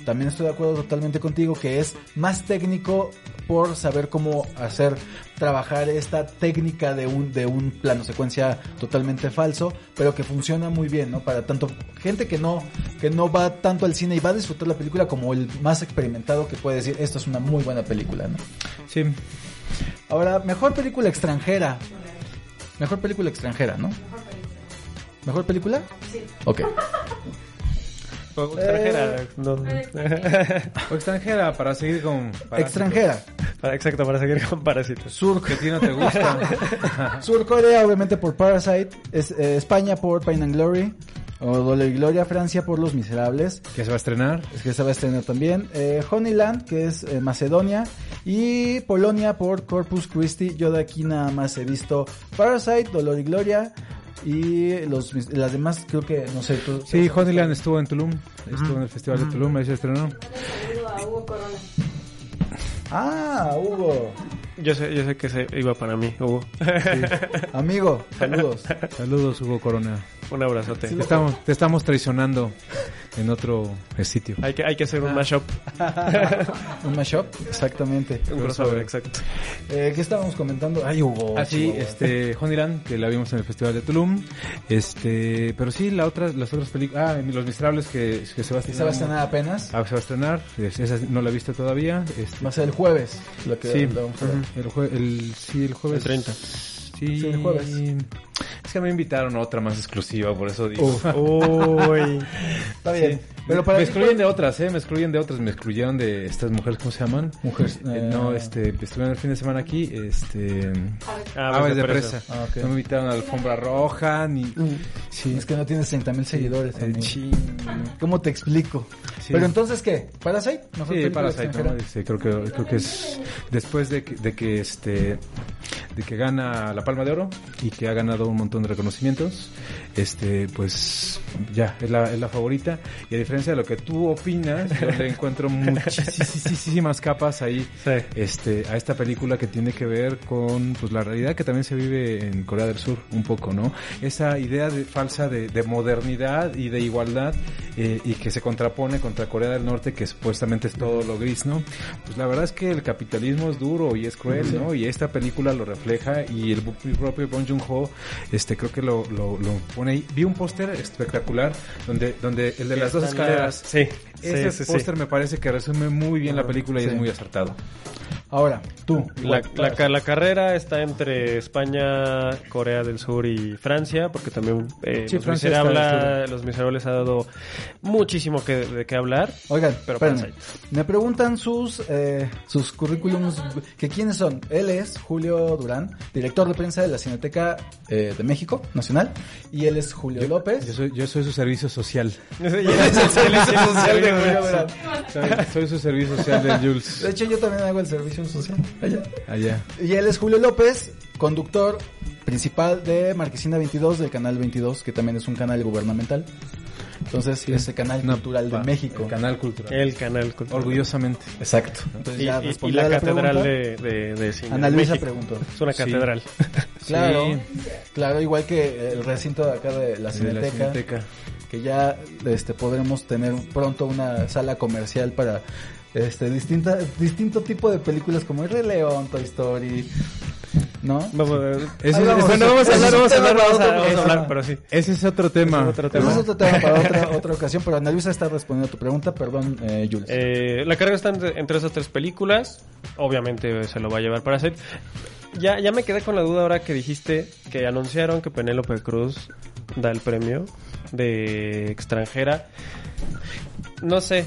También estoy de acuerdo totalmente contigo que es más técnico por saber cómo hacer trabajar esta técnica de un de un plano secuencia totalmente falso, pero que funciona muy bien, ¿no? Para tanto gente que no que no va tanto al cine y va a disfrutar la película como el más experimentado que puede decir, esto es una muy buena película, ¿no? Sí. Ahora, mejor película extranjera. Mejor película extranjera, ¿no? ¿Mejor película? Sí. Ok. O extranjera. Eh, no. O [LAUGHS] extranjera, para seguir con... Parásito. Extranjera. Para- Exacto, para seguir con Parásitos. Sur, Que a ti no te gusta. [LAUGHS] Sur Corea, obviamente por Parasite. Es, eh, España por Pain and Glory. O Dolor y Gloria. Francia por Los Miserables. que se va a estrenar. Es que se va a estrenar también. Eh, Honeyland, que es eh, Macedonia. Y Polonia por Corpus Christi. Yo de aquí nada más he visto Parasite, Dolor y Gloria. Y los, mis- las demás creo que, no sé, tú... Sí, Honeyland estuvo en Tulum. Estuvo en el Festival de Tulum, ahí se estrenó. Ah, Hugo. Yo sé, yo sé que se iba para mí, Hugo. [LAUGHS] Amigo, saludos. Saludos, Hugo Corona. Un abrazote. Te estamos, te estamos traicionando en otro sitio. Hay que, hay que hacer un mashup. [LAUGHS] Un mashup, exactamente. Un crossover, exacto. Eh, ¿Qué estábamos comentando? Ay, Hugo. Así, Chihuahua. este, Honeyland, que la vimos en el Festival de Tulum. Este, pero sí, la otra, las otras películas. Ah, Los Miserables que, que se va a ¿Y estrenar. se va a estrenar apenas? Ah, se va a estrenar. Es- Esa no la he visto todavía. Este, Va a ser el jueves. Lo que Sí, lo vamos a ver. El, jue- el, sí, el jueves. El 30. Sí, Sí, el jueves. Que me invitaron a otra más exclusiva, por eso digo. Uf, [LAUGHS] Uy. está bien. Pero para me excluyen de otras, ¿eh? Me excluyen de otras. Me excluyeron de estas mujeres, ¿cómo se llaman? Mujeres, Eh, eh, no, este, estuvieron el fin de semana aquí, este... Aves Aves de de presa. presa. Ah. No me invitaron a la alfombra roja, ni... Sí, es que no tienes 30 mil seguidores. Eh, amigo. chin. ¿Cómo te explico? Sí. Pero entonces, ¿qué? ¿Parasite? ¿Mejor Sí, Parasite? ¿no? Creo que creo que es después de que, de que este de que gana la Palma de Oro y que ha ganado un montón de reconocimientos, este pues ya es la, es la favorita y a diferencia de lo que tú opinas, yo le encuentro [LAUGHS] muchísimas capas ahí Sí. este a esta película que tiene que ver con pues la realidad que también se vive en Corea del Sur un poco, ¿no? Esa idea de, falsa de, de modernidad y de igualdad eh, y que se contrapone contra Corea del Norte que supuestamente es todo lo gris, ¿no? Pues la verdad es que el capitalismo es duro y es cruel, ¿no? Y esta película lo refleja y el, propio Bong Joon-ho este creo que lo, lo, lo pone ahí. Vi un póster espectacular donde donde el de las dos escaleras Sí. ese sí, póster me parece que resume muy bien la película y Sí. es muy acertado. Ahora, tú. La, la, la carrera está entre España, Corea del Sur y Francia, porque también eh, Sí, los, Miserables, los Miserables ha dado muchísimo que, de qué hablar. Oigan, Pero me preguntan sus eh, sus currículums, que quiénes son. Él es Julio Durán, director de prensa de la Cineteca eh, de México Nacional, y él es Julio López. Yo soy, yo soy su servicio social. Él es el servicio social de Julio Durán. Soy, soy su servicio social De Jules. hecho, yo también hago el servicio social. Allá. Allá. Y él es Julio López, conductor principal de Marquesina 22 del canal 22, que también es un canal gubernamental. Entonces, es el canal Una- cultural de va, México. El canal cultural. El canal cultural. Orgullosamente. Exacto. Entonces, Y, ya y- y la a la catedral pregunta, de, de, de cine Ana Luisa México. preguntó. Es una Sí. catedral. [LAUGHS] Claro, Sí, claro, igual que el recinto de acá de la de la Cineteca, Cineteca. que ya este podremos tener pronto una sala comercial para este distinta distinto tipo de películas como El Rey León, Toy Story, ¿no? Vamos vamos. Bueno, vamos a hablar, vamos a hablar, vamos a, para vamos a otro- hablar, pero sí. Ese es otro tema. Ese es otro tema. ese es otro tema para otra, [LAUGHS] otra ocasión, pero Ana Luisa está respondiendo a tu pregunta, perdón, eh, Jules. Eh, la carrera está entre, entre esas tres películas. Obviamente se lo va a llevar para hacer. Ya, ya me quedé con la duda ahora que dijiste que anunciaron que Penélope Cruz da el premio de extranjera. No sé,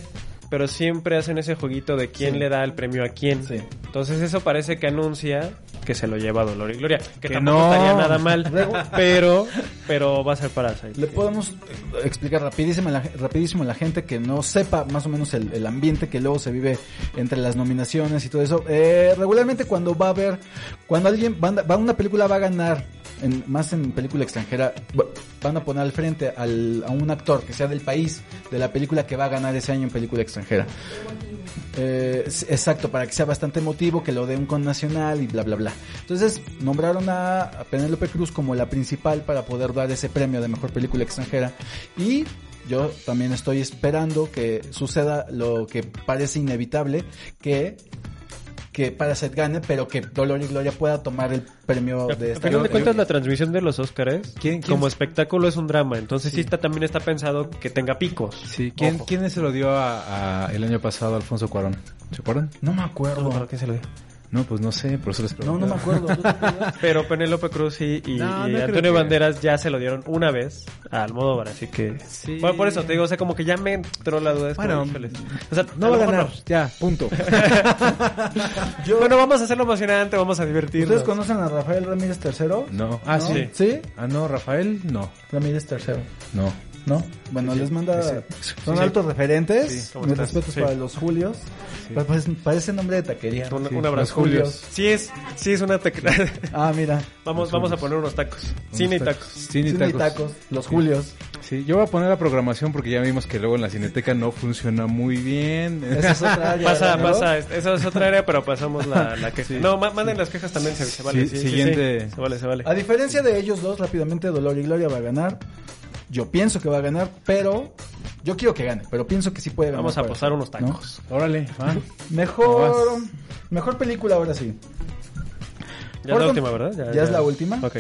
pero siempre hacen ese jueguito de quién Sí. le da el premio a quién. Sí. Entonces eso parece que anuncia que se lo lleva Dolor y Gloria. Que, Que tampoco no. estaría nada mal. Pero, pero va a ser Parasite. Le podemos explicar rapidísimo a, la, rapidísimo a la gente que no sepa más o menos el, el ambiente que luego se vive entre las nominaciones y todo eso. Eh, regularmente cuando va a haber, cuando alguien va, una película va a ganar, en, más en película extranjera, va- van a poner al frente al, a un actor que sea del país de la película que va a ganar ese año en película extranjera. Eh, exacto, para que sea bastante emotivo, que lo dé un con nacional y bla, bla, bla. Entonces, nombraron a Penélope Cruz como la principal para poder dar ese premio de mejor película extranjera. Y yo también estoy esperando que suceda lo que parece inevitable, que que Parasite gane, pero que Dolor y Gloria pueda tomar el premio de esta de yo- cuentas, la transmisión de los Oscars, ¿Quién- quién como es? espectáculo, es un drama. Entonces, sí, está, también está pensado que tenga picos. Sí, ¿quién, Ojo. ¿quién se lo dio a, a el año pasado a Alfonso Cuarón? ¿Se acuerdan? No me No, acuerdo. ¿para qué se lo dio? No, pues no sé, por eso les No, pregunto. no me acuerdo. [LAUGHS] Pero Penélope Cruz y, y- No, no Antonio que- Banderas ya se lo dieron una vez a Almodóvar, así que... Sí. Bueno, por eso te digo, o sea, como que ya me entró la duda. Bueno, o sea, No va a ganar, ya, punto. [LAUGHS] Yo- Bueno, vamos a hacerlo emocionante, vamos a divertirnos. ¿Ustedes conocen a Rafael Ramírez III? No. Ah, ¿No? sí. ¿Sí? Ah, no, Rafael, no. Ramírez III. No. ¿No? Bueno, les manda... son sí. altos referentes. Sí, ¿cómo Mis respetos Sí. para los Julios. Pa- Parece, parece nombre de taquería. Un, Sí, un abrazo. los Julios. Sí es, sí es una tecla. [LAUGHS] Ah, mira. vamos, vamos a poner unos tacos. Cine y tacos. Cine y Cine y tacos. tacos. Los Julios. Sí, yo voy a poner la programación porque ya vimos que luego en la cineteca no funciona muy bien. Esa es otra [LAUGHS] área, Pasa, ¿no? pasa, esa es otra área, pero pasamos la, la [LAUGHS] queja. No, ma- manden las quejas también, se, se vale. Sí, Sí, sí, siguiente. sí. Se vale, se vale. A diferencia de ellos dos, rápidamente Dolor y Gloria va a ganar. Yo pienso que va a ganar, pero yo quiero que gane, pero pienso que sí puede ganar. Vamos a posar unos ¿no? tacos. Órale, va. [LAUGHS] Mejor mejor película ahora sí. Ya es la última, ¿verdad? ya es la última. Ok.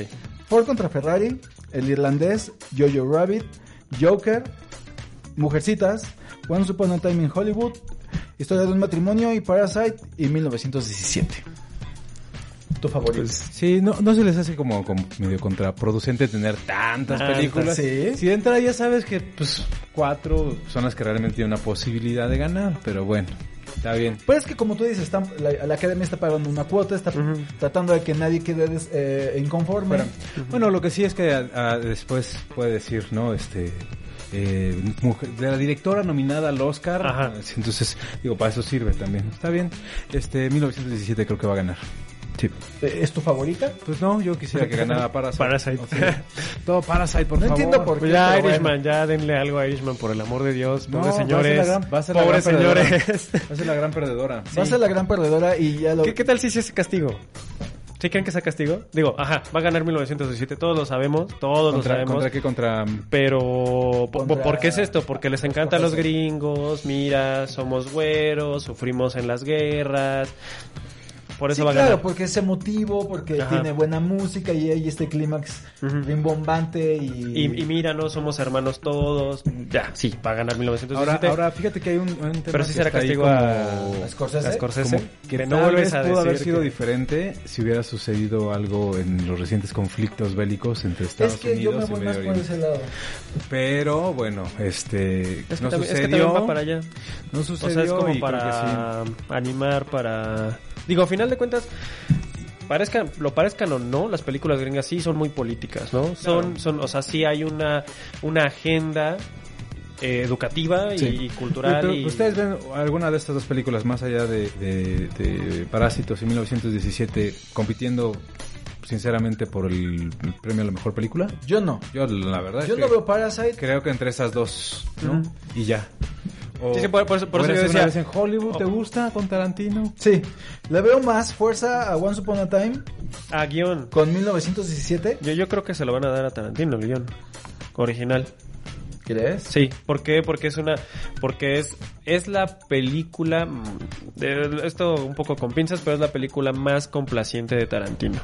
Ford contra Ferrari, El Irlandés, Jojo Rabbit, Joker, Mujercitas, Once Upon a Time in Hollywood, Historia de un matrimonio y Parasite y 1917. Tu favorito. Sí, no, no se les hace como, como medio contraproducente tener tantas películas. sí. Si de entrada ya sabes que pues cuatro son las que realmente tienen una posibilidad de ganar, pero bueno, está bien. Pero es que como tú dices, están- la, la academia está pagando una cuota, está tratando de que nadie quede des- eh, inconforme. Bueno, lo que sí es que a- a- después puede decir, ¿no? Este... eh, mujer- de la directora nominada al Oscar Ajá. entonces digo para eso sirve también está bien este 1917 creo que va a ganar sí Eh, ¿Es tu favorita? pues no yo quisiera que ganara [LAUGHS] Parasite Parasite. todo Parasite por No favor entiendo por qué. ya pero Irishman, bueno. ya denle algo a Irishman, por el amor de Dios. No, Pobres va a ser señores. la gran- va a ser la pobres gran perdedora. señores. [LAUGHS] Va a ser la gran perdedora. Va a ser la gran perdedora y ya lo... ¿Qué, ¿Qué tal si se hace castigo? ¿Sí creen que sea castigo? Digo, ajá, va a ganar 1917, todos lo sabemos, todos lo ¿Contra, sabemos. ¿Contra qué? Contra... Pero, po- Contra- ¿por qué es esto? Porque les encantan los gringos, mira, somos güeros, sufrimos en las guerras. Por eso Sí, va a claro, ganar. porque es emotivo, porque Ajá. tiene buena música y hay este clímax Ujú. rimbombante y... Y, y mira, no somos hermanos todos. Ya, sí, va a ganar Ahora, 1917. ahora fíjate que hay un, un tema pero sí será castigo como- a, ¿A Scorsese? a Scorsese. como que, que tal vez a pudo haber decir sido que- diferente si hubiera sucedido algo en los recientes conflictos bélicos entre Estados Es que yo me Unidos y voy más Medio por ese lado. Pero bueno, este Es que, no también, es que sucedió. va para allá. No O sucedió sea, es como y para animar, para... Digo, a final de cuentas, parezcan, lo parezcan o no, las películas gringas sí son muy políticas, ¿no? Son, son, o sea, sí hay una, una agenda eh, educativa y, Sí. y cultural. Pero, y- ¿Ustedes ven alguna de estas dos películas más allá de, de- de Parásitos y 1917 compitiendo sinceramente por el, premio a la mejor película? Yo no. Yo la verdad Yo es no que veo Parasite. creo que entre esas dos, ¿no? Y ya. O, Sí, sí, por- por eso- por eso ¿Hubiera yo una decía- vez en Hollywood, ¿te gusta con Tarantino? Sí, le veo más fuerza a Once Upon a Time Ah, guion. con 1917. Yo, yo creo que se lo van a dar a Tarantino, el guion. Original. ¿Crees? Sí, ¿por qué? Porque es una, porque es, es la película, de- esto un poco con pinzas, pero es la película más complaciente de Tarantino.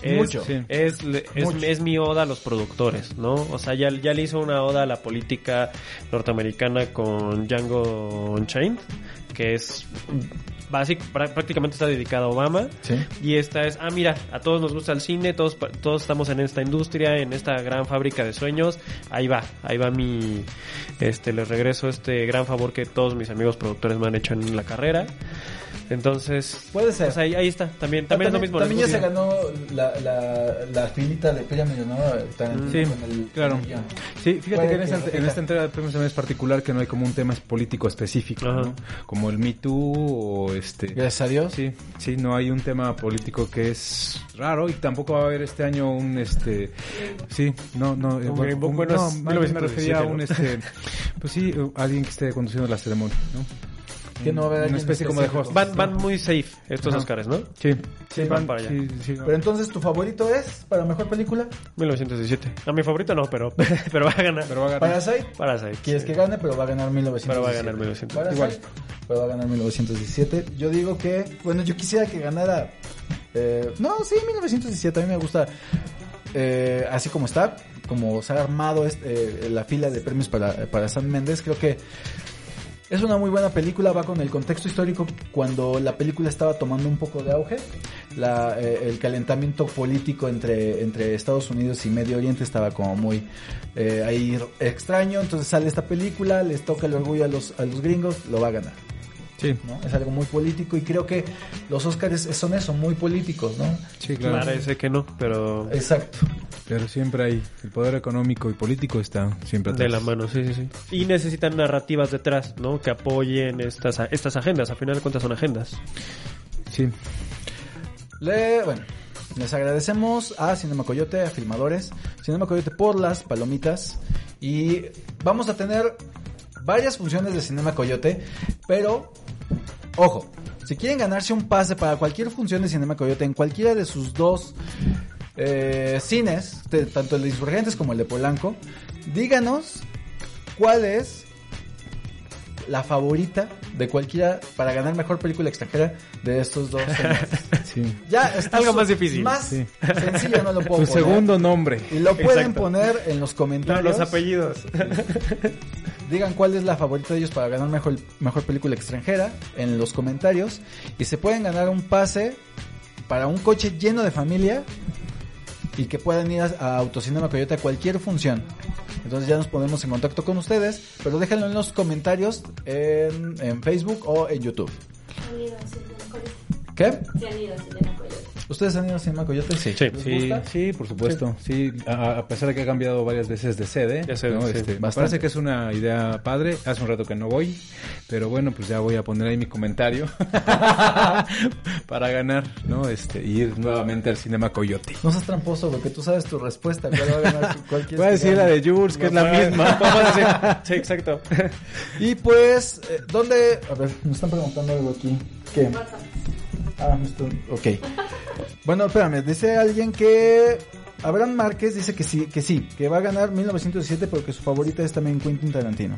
Es, Mucho. Sí. Es, le- es, Mucho. es mi oda a los productores, ¿no? O sea, ya, ya le hizo una oda a la política norteamericana con Django Unchained, que es prá- prácticamente está dedicada a Obama. Sí. Y esta es, ah, mira, a todos nos gusta el cine, todos, todos estamos en esta industria, en esta gran fábrica de sueños. Ahí va, ahí va mi, este, les regreso este gran favor que todos mis amigos productores me han hecho en la carrera. Entonces, Puede ser. pues ahí, ahí está, también, también es lo mismo. También ya se ganó la, la, la filita de Pyramid, ¿no? Tarantino Sí, con el- claro. el. Sí, fíjate que en que esta, en esta entrega de premios también es particular que no hay como un tema político específico. ¿no? Como el Me Too o este... Gracias a Dios. Sí, sí, no hay un tema político que es raro y tampoco va a haber este año un este sí, no no eh, Un bueno, un- bueno, no, me 1917, refería a un este pues sí, alguien que esté conduciendo la ceremonia, ¿no? Que no va a haber Una especie como de host. Van, van muy safe estos Ajá. Oscars, ¿no? Sí, Sí, van para allá. sí, sí, Pero entonces, ¿tu favorito es para mejor película? 1917. A mi favorito no, pero, [LAUGHS] pero va a ganar. Pero va a ganar. Parasite. Parasite. Quieres que gane, pero va a ganar 1917. Pero va a ganar 1917. Parasite, pero va a ganar 1917. Yo digo que, bueno, yo quisiera que ganara. eh, no, sí, 1917. A mí me gusta eh, así como está, como se ha armado este, eh, la fila de premios para, para San Méndez. Creo que es una muy buena película, va con el contexto histórico cuando la película estaba tomando un poco de auge. La, eh, el calentamiento político entre, entre Estados Unidos y Medio Oriente estaba como muy eh, ahí extraño. Entonces sale esta película, les toca el orgullo a los, a los gringos, lo va a ganar. Sí, ¿no? Es algo muy político y creo que los Oscars son eso, muy políticos, ¿no? sí, claro. Parece que no, pero Exacto. Pero siempre hay el poder económico y político está siempre atrás. de la mano, sí, sí, sí. Y necesitan narrativas detrás, ¿no? Que apoyen estas, estas agendas. A final de cuentas son agendas. Sí. Le, bueno, les agradecemos a Cinema Coyote, a Filmadores, Cinema Coyote por las palomitas y vamos a tener varias funciones de Cinema Coyote, pero ojo, si quieren ganarse un pase para cualquier función de Cinema Coyote en cualquiera de sus dos eh, cines, de- tanto el de Insurgentes como el de Polanco, díganos cuál es la favorita de cualquiera para ganar mejor película extranjera de estos dos. [LAUGHS] Sí. Ya está Algo su- más difícil. Más Sí. sencillo no lo puedo Tu poner. segundo nombre. Y lo pueden Exacto. poner en los No, comentarios. los apellidos. [LAUGHS] Digan cuál es la favorita de ellos para ganar mejor, mejor película extranjera en los comentarios. Y se pueden ganar un pase para un coche lleno de familia y que puedan ir a, Autocinema Coyote a cualquier función. Entonces ya nos ponemos en contacto con ustedes, pero déjenlo en los comentarios en, en Facebook o en YouTube. ¿Qué? Sí, han ido a Cinema Coyote. ¿Ustedes han ido a Cinema Coyote? Sí. ¿Les Sí, gusta? sí, por supuesto. Sí, a, a pesar de que ha cambiado varias veces de sede, De sede, ¿no? sí. Este, me Bastante. parece que es una idea padre. Hace un rato que no voy, pero bueno, pues ya voy a poner ahí mi comentario [LAUGHS] para ganar, ¿no? Este, ir nuevamente al Cinema Coyote. No seas tramposo, porque tú sabes tu respuesta. ¿Cuál va a ganar? [LAUGHS] ¿Cuál quieres Voy a decir la de Jules, que es la misma. [LAUGHS] Vamos a decir. Sí, exacto. Y pues, eh, ¿dónde? A ver, me están preguntando algo aquí. ¿Qué? Ah, me están... Ok. Bueno, espérame, dice alguien que... Abraham Márquez dice que sí, que sí, que va a ganar 1917, pero que su favorita es también Quentin Tarantino.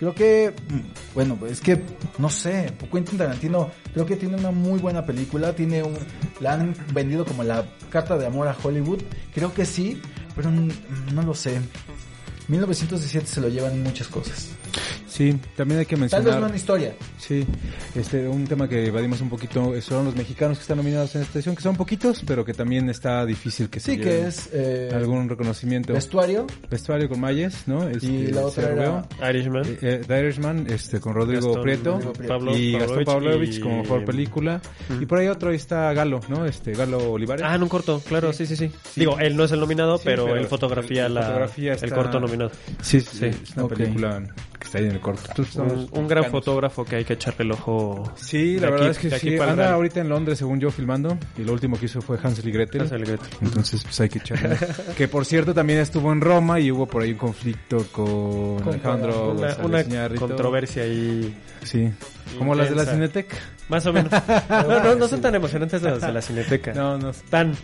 Creo que, mm, bueno, es que, no sé, Quentin Tarantino creo que tiene una muy buena película, tiene un, la han vendido como la carta de amor a Hollywood, creo que sí, pero no lo sé. 1917 se lo llevan muchas cosas. Sí, también hay que Tal vez mencionar. no en historia. Sí, este, un tema que evadimos un poquito son los mexicanos que están nominados en esta edición, que son poquitos, pero que también está difícil que se Sí, que es eh, algún reconocimiento. vestuario Vestuario con Mayes, ¿no? Este, y la otra era veo. Irishman. Eh, eh, The Irishman, este, con Rodrigo Gastón- Prieto. Rodrigo Prieto. Pablo y Gastón Pavlovich y- como mejor película. Y por ahí otro ahí está Galo, ¿no? Este, Galo Olivares. Ah, en un corto, claro, sí, sí, sí. Digo, él no es el nominado, Sí, pero, pero en fotografía, el- la, fotografía el corto nominado. Sí, sí, Sí. es una película que está ahí en el corto. Entonces, Un, un gran fotógrafo que hay que echarle el ojo. Sí, la aquí- verdad es que sí. Anda real. ahorita en Londres, según yo, filmando. Y lo último que hizo fue Hansel y Gretel. Hansel y Gretel. Entonces, pues hay que echarle. [LAUGHS] que por cierto, también estuvo en Roma y hubo por ahí un conflicto con, Con Alejandro Una, una controversia ahí. Sí. Como las de la Intensa. Cinetec. Más o menos. [LAUGHS] No, no, no son tan emocionantes las de la cineteca. No, no. Tan.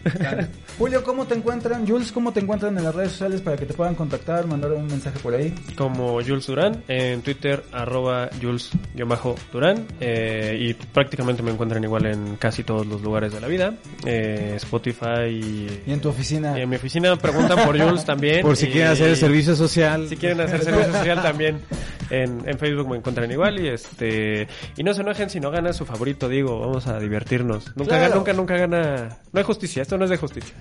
Julio, ¿cómo te encuentran? Jules, ¿cómo te encuentran en las redes sociales para que te puedan contactar, mandar un mensaje por ahí? Como Jules Durán, en Twitter, arroba Jules-Durán. eh, y prácticamente me encuentran igual en casi todos los lugares de la vida. eh, Spotify y, Y en tu oficina. y en mi oficina preguntan por Jules también. Por si y- quieren hacer el servicio social. Si quieren hacer servicio social también en, en Facebook me encuentran igual y este y no se enojen si no gana su favorito, digo, vamos a divertirnos. Nunca Claro. gana, nunca nunca gana. No hay justicia, esto no es de justicia.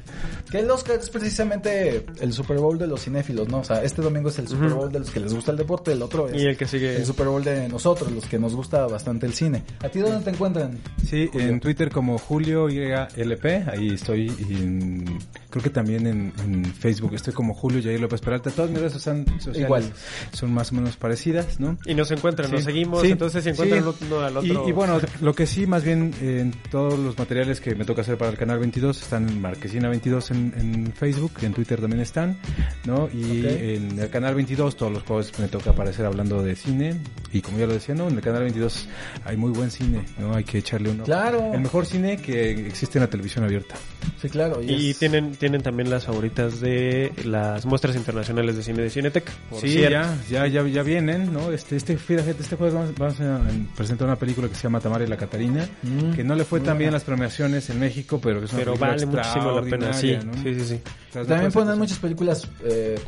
Que el Oscar es precisamente el Super Bowl de los cinéfilos, ¿no? O sea, este domingo es el Super Bowl de los que les gusta el deporte, el otro es Y el que sigue el Super Bowl de nosotros, los que nos gusta bastante el cine. ¿A ti dónde te encuentran? Sí, Julio. en Twitter como Julio YLP, ahí estoy. y en Creo que también en, en Facebook estoy como Julio Jair López Peralta. Todas mis redes sociales Igual. son más o menos parecidas, ¿no? Y nos encuentran, nos seguimos, Sí, entonces si encuentran sí. Uno al Y, otro. y bueno, lo que sí, más bien eh, en todos los materiales que me toca hacer para el canal 22 están en Marquesina 22 en, en Facebook, y en Twitter también están, ¿no? Y en el canal 22 todos los jueves me toca aparecer hablando de cine y como ya lo decía, ¿no? En el canal 22 hay muy buen cine, ¿no? Hay que echarle uno. Claro. El mejor cine que existe en la televisión abierta. Sí, claro. Y es- tienen, tienen también las favoritas de las muestras internacionales de cine de Cineteca. por Sí, cierto. ya, ya, ya, ya vienen, ¿no? Este, este, fíjate, este jueves vamos, vamos a presentar una película que se llama Tamara y la Catarina, Mm, que no le fue tan bien las premiaciones en México, pero que es una Pero película vale muchísimo la pena, sí. extraordinaria, ¿no? Sí, sí, sí. O sea, no También ponen muchas películas eh,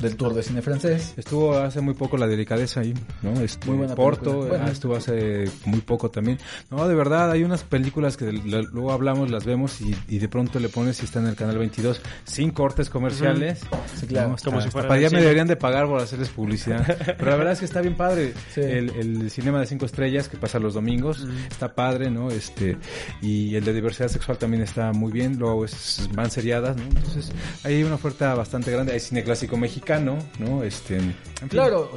del tour de cine francés. Estuvo hace muy poco la delicadeza ahí, ¿no? Este, Muy buena Porto. Bueno. ah, estuvo hace muy poco también. No, de verdad, hay unas películas que luego hablamos, las vemos y, y de pronto le pones y está en el canal 22 sin cortes comerciales. Sí, claro. No, está- Como si está fueran padre. Ya al me deberían de pagar por hacerles publicidad. [LAUGHS] Pero la verdad es que está bien padre. Sí. El, el cinema de cinco estrellas que pasa los domingos está padre, ¿no? Este y el de diversidad sexual también está muy bien. Luego es, van seriadas, ¿no? Entonces hay una oferta bastante grande. Hay cine clásico mexicano, ¿no? Este, en fin. Claro,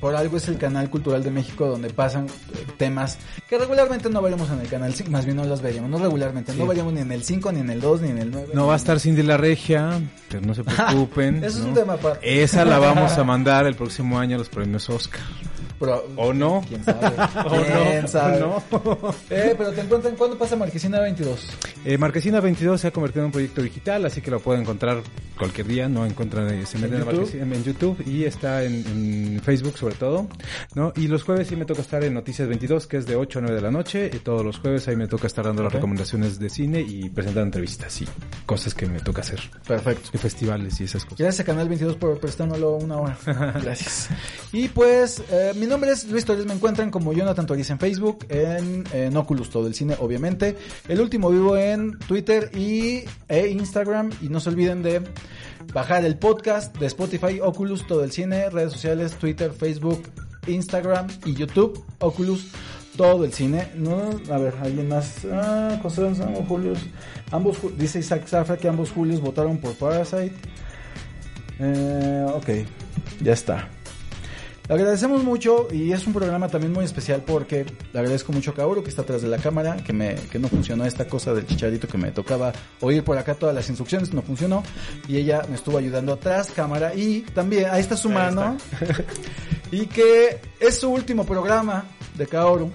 por algo es el canal cultural de México donde pasan eh, temas que regularmente no veremos en el canal 5, más bien no los veríamos, no regularmente, no veríamos ni en el 5, ni en el 2, ni en el 9. No va a estar Cindy la Regia, pero no se [LAUGHS] preocupen. Eso es ¿no? un tema aparte. Esa la vamos a [LAUGHS] mandar el próximo año a los premios Oscar. Pero, ¿O no? ¿Quién sabe? [LAUGHS] ¿O ¿Quién no? sabe? ¿O no? [LAUGHS] Eh, pero te encuentran, ¿cuándo pasa Marquesina 22? Eh, Marquesina 22 se ha convertido en un proyecto digital, así que lo pueden encontrar cualquier día, no encuentran, eh, se ¿En YouTube? En YouTube y está en, en Facebook sobre todo, ¿no? Y los jueves sí me toca estar en Noticias 22, que es de 8 a 9 de la noche, y todos los jueves ahí me toca estar dando las recomendaciones de cine y presentando entrevistas y cosas que me toca hacer, Perfecto. y festivales y esas cosas. Gracias a Canal 22 por prestármelo una hora. [LAUGHS] Gracias. Y pues, eh, nombre es Luis Torres. Me encuentran como Jonathan Torres en Facebook, en, Oculus Todo el Cine, obviamente. El último vivo en Twitter y e Instagram. Y no se olviden de bajar el podcast de Spotify, Oculus Todo el Cine, redes sociales, Twitter, Facebook, Instagram y YouTube, Oculus todo el cine, ¿no? A ver, alguien más. Ah, Gonzalo, Julius. Ambos, dice Isaac Zafra que ambos Julios votaron por Parasite. Eh, ok, ya está. Le agradecemos mucho y es un programa también muy especial porque le agradezco mucho a Kaoru que está atrás de la cámara, que me que no funcionó esta cosa del chicharito que me tocaba oír por acá todas las instrucciones, no funcionó y ella me estuvo ayudando atrás cámara y también ahí está su mano [LAUGHS] y que es su último programa de Kaoru.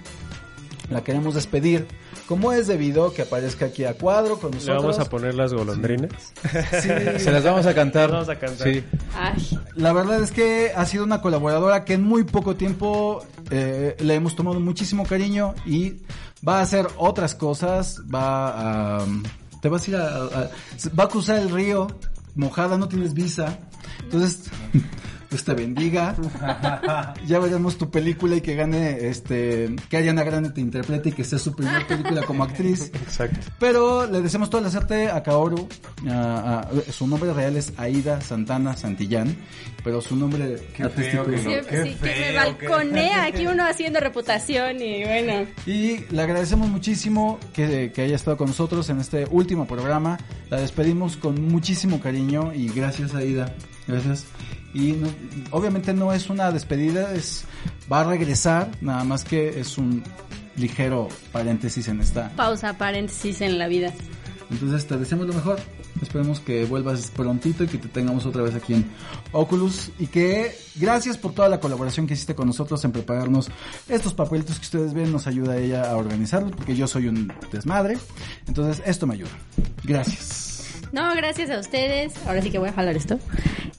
La queremos despedir. Como es debido que aparezca aquí a cuadro con Le nosotros. vamos a poner las golondrinas. Sí. [LAUGHS] Se las vamos a cantar. Las vamos a cantar. Sí. Ay, La verdad es que ha sido una colaboradora que en muy poco tiempo eh, le hemos tomado muchísimo cariño y va a hacer otras cosas, va a... Te vas a ir a, a- va a cruzar el río, mojada, no tienes visa. Entonces, Dios te bendiga. [LAUGHS] ya veremos tu película y que gane, este, que Ariana Grande te interprete y que sea su primera película como actriz. Exacto. Pero le deseamos toda la suerte a Kaoru. a- a- su nombre real es Aida Santana Santillán, pero su nombre artístico es- siempre, sí, que me balconea aquí uno haciendo reputación y bueno. Y le agradecemos muchísimo que, que haya estado con nosotros en este último programa. La despedimos con muchísimo cariño y gracias Aida. Gracias. Y no- obviamente no es una despedida, es va a regresar, nada más que es un ligero paréntesis en esta Pausa, paréntesis en la vida. Entonces te deseamos lo mejor. Esperemos que vuelvas prontito y que te tengamos otra vez aquí en Oculus. Y que gracias por toda la colaboración que hiciste con nosotros en prepararnos estos papelitos que ustedes ven. Nos ayuda ella a organizarlos porque yo soy un desmadre. Entonces esto me ayuda. Gracias. No, gracias a ustedes. Ahora sí que voy a jalar esto.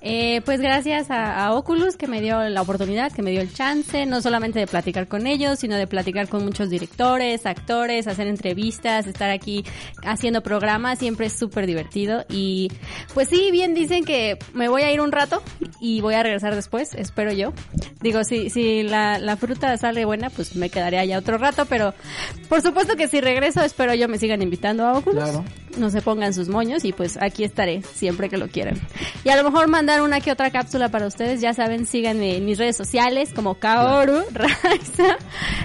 Eh, pues gracias a, a Oculus que me dio la oportunidad, que me dio el chance, no solamente de platicar con ellos, sino de platicar con muchos directores, actores, hacer entrevistas, estar aquí haciendo programas, siempre es súper divertido. Y pues sí, bien dicen que me voy a ir un rato y voy a regresar después, espero yo. Digo, si, si la, la fruta sale buena, pues me quedaré allá otro rato, pero por supuesto que si regreso, espero yo me sigan invitando a Oculus Claro. no se pongan sus moños y pues aquí estaré siempre que lo quieran. Y a lo mejor mandar una que otra cápsula para ustedes, ya saben, síganme en mis redes sociales como Kaoru, Raiza,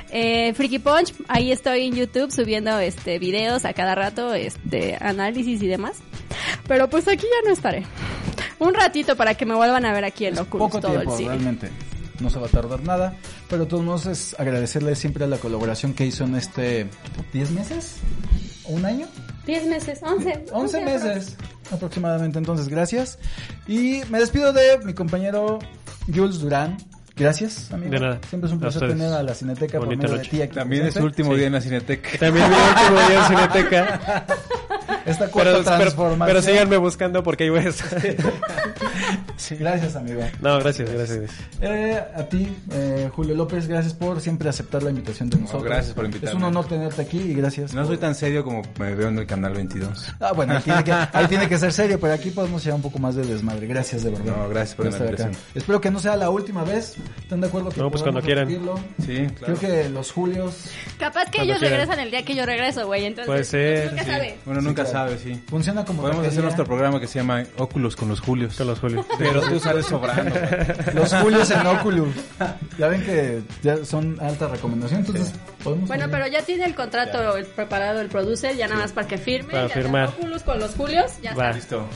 eh, Freaky Punch, ahí estoy en YouTube subiendo este videos a cada rato, este análisis y demás. Pero pues aquí ya no estaré. Un ratito para que me vuelvan a ver aquí en Oculus Poco todo tiempo, el cine. realmente. No se va a tardar nada. Pero de todos modos es agradecerle siempre la colaboración que hizo en este... ¿10 meses? ¿Un año? 10 meses, 11. 11 meses aproximadamente. Entonces, gracias. Y me despido de mi compañero Jules Durán. Gracias, amigo. De nada. Siempre es un placer ustedes. tener a la Cineteca por medio de noche. ti aquí También es su último Sí. día en la Cineteca. También mi último día en Cineteca. [LAUGHS] Esta cuarta Pero, pero, transformación. pero síganme buscando porque ahí voy a estar. Sí, gracias, amigo. No, gracias, gracias. Eh, a ti, eh, Julio López, gracias por siempre aceptar la invitación de nosotros. gracias por invitarme. Es un honor tenerte aquí y gracias. No por- soy tan serio como me veo en el canal 22. Ah, bueno, ahí tiene, que, ahí tiene que ser serio, pero aquí podemos llevar un poco más de desmadre. Gracias, de verdad. No, gracias por la estar acá. invitación. Espero que no sea la última vez. ¿Están de acuerdo que No, pues cuando quieran. repetirlo? Sí, claro. Creo que los Julios Capaz que Cuando ellos quieran. regresan el día que yo regreso, güey. Entonces, Puede ser, Nunca sí. sabe. Uno nunca Sí, claro. sabe, sí. funciona como Podemos hacer nuestro programa que se llama Óculos con los Julios. Con los Julio. [LAUGHS] Pero tú sales sobrando. [LAUGHS] Los Julios en Oculus. Ya ven que ya son alta recomendación, entonces podemos. Bueno, pero ya tiene el contrato el- preparado el producer, ya nada más para que firme. Para firmar. Oculus con los Julios, ya Va. está. Listo.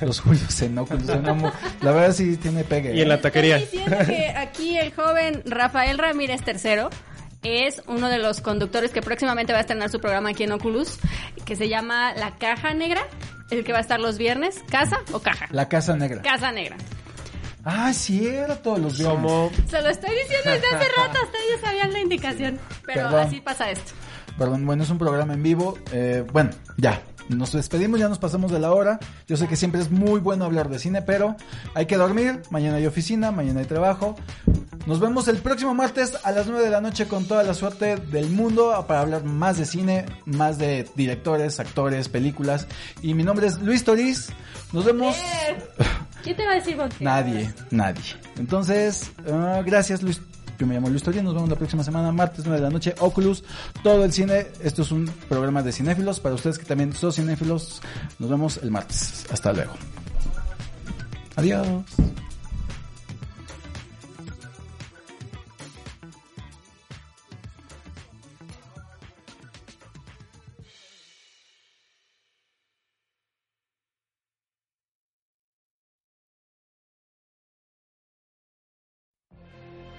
[LAUGHS] Los Julios en Oculus. suena muy- La verdad sí tiene pegue. Y en la Estoy taquería. que aquí el joven Rafael Ramírez III es uno de los conductores que próximamente va a estrenar su programa aquí en Oculus, que se llama La Caja Negra, el que va a estar los viernes. ¿Casa o caja? La Casa Negra. Casa Negra. Ah, cierto, los viernes. Como Se lo estoy diciendo desde hace [LAUGHS] rato, hasta ellos sabían la indicación. Pero Perdón. así pasa esto. Perdón, bueno, es un programa en vivo. Eh, bueno, ya. Nos despedimos, ya nos pasamos de la hora. Yo sé que siempre es muy bueno hablar de cine, pero hay que dormir. Mañana hay oficina, mañana hay trabajo. Nos vemos el próximo martes a las 9 de la noche con toda la suerte del mundo para hablar más de cine, más de directores, actores, películas. Y mi nombre es Luis Toriz. Nos vemos. ¿Quién te va a decir qué? Nadie, nadie. Entonces, ah, gracias Luis. Yo me llamo Luis Toriz, nos vemos la próxima semana, martes 9 de la noche, Oculus, todo el cine. Esto es un programa de cinéfilos, para ustedes que también son cinéfilos, nos vemos el martes. Hasta luego. Adiós.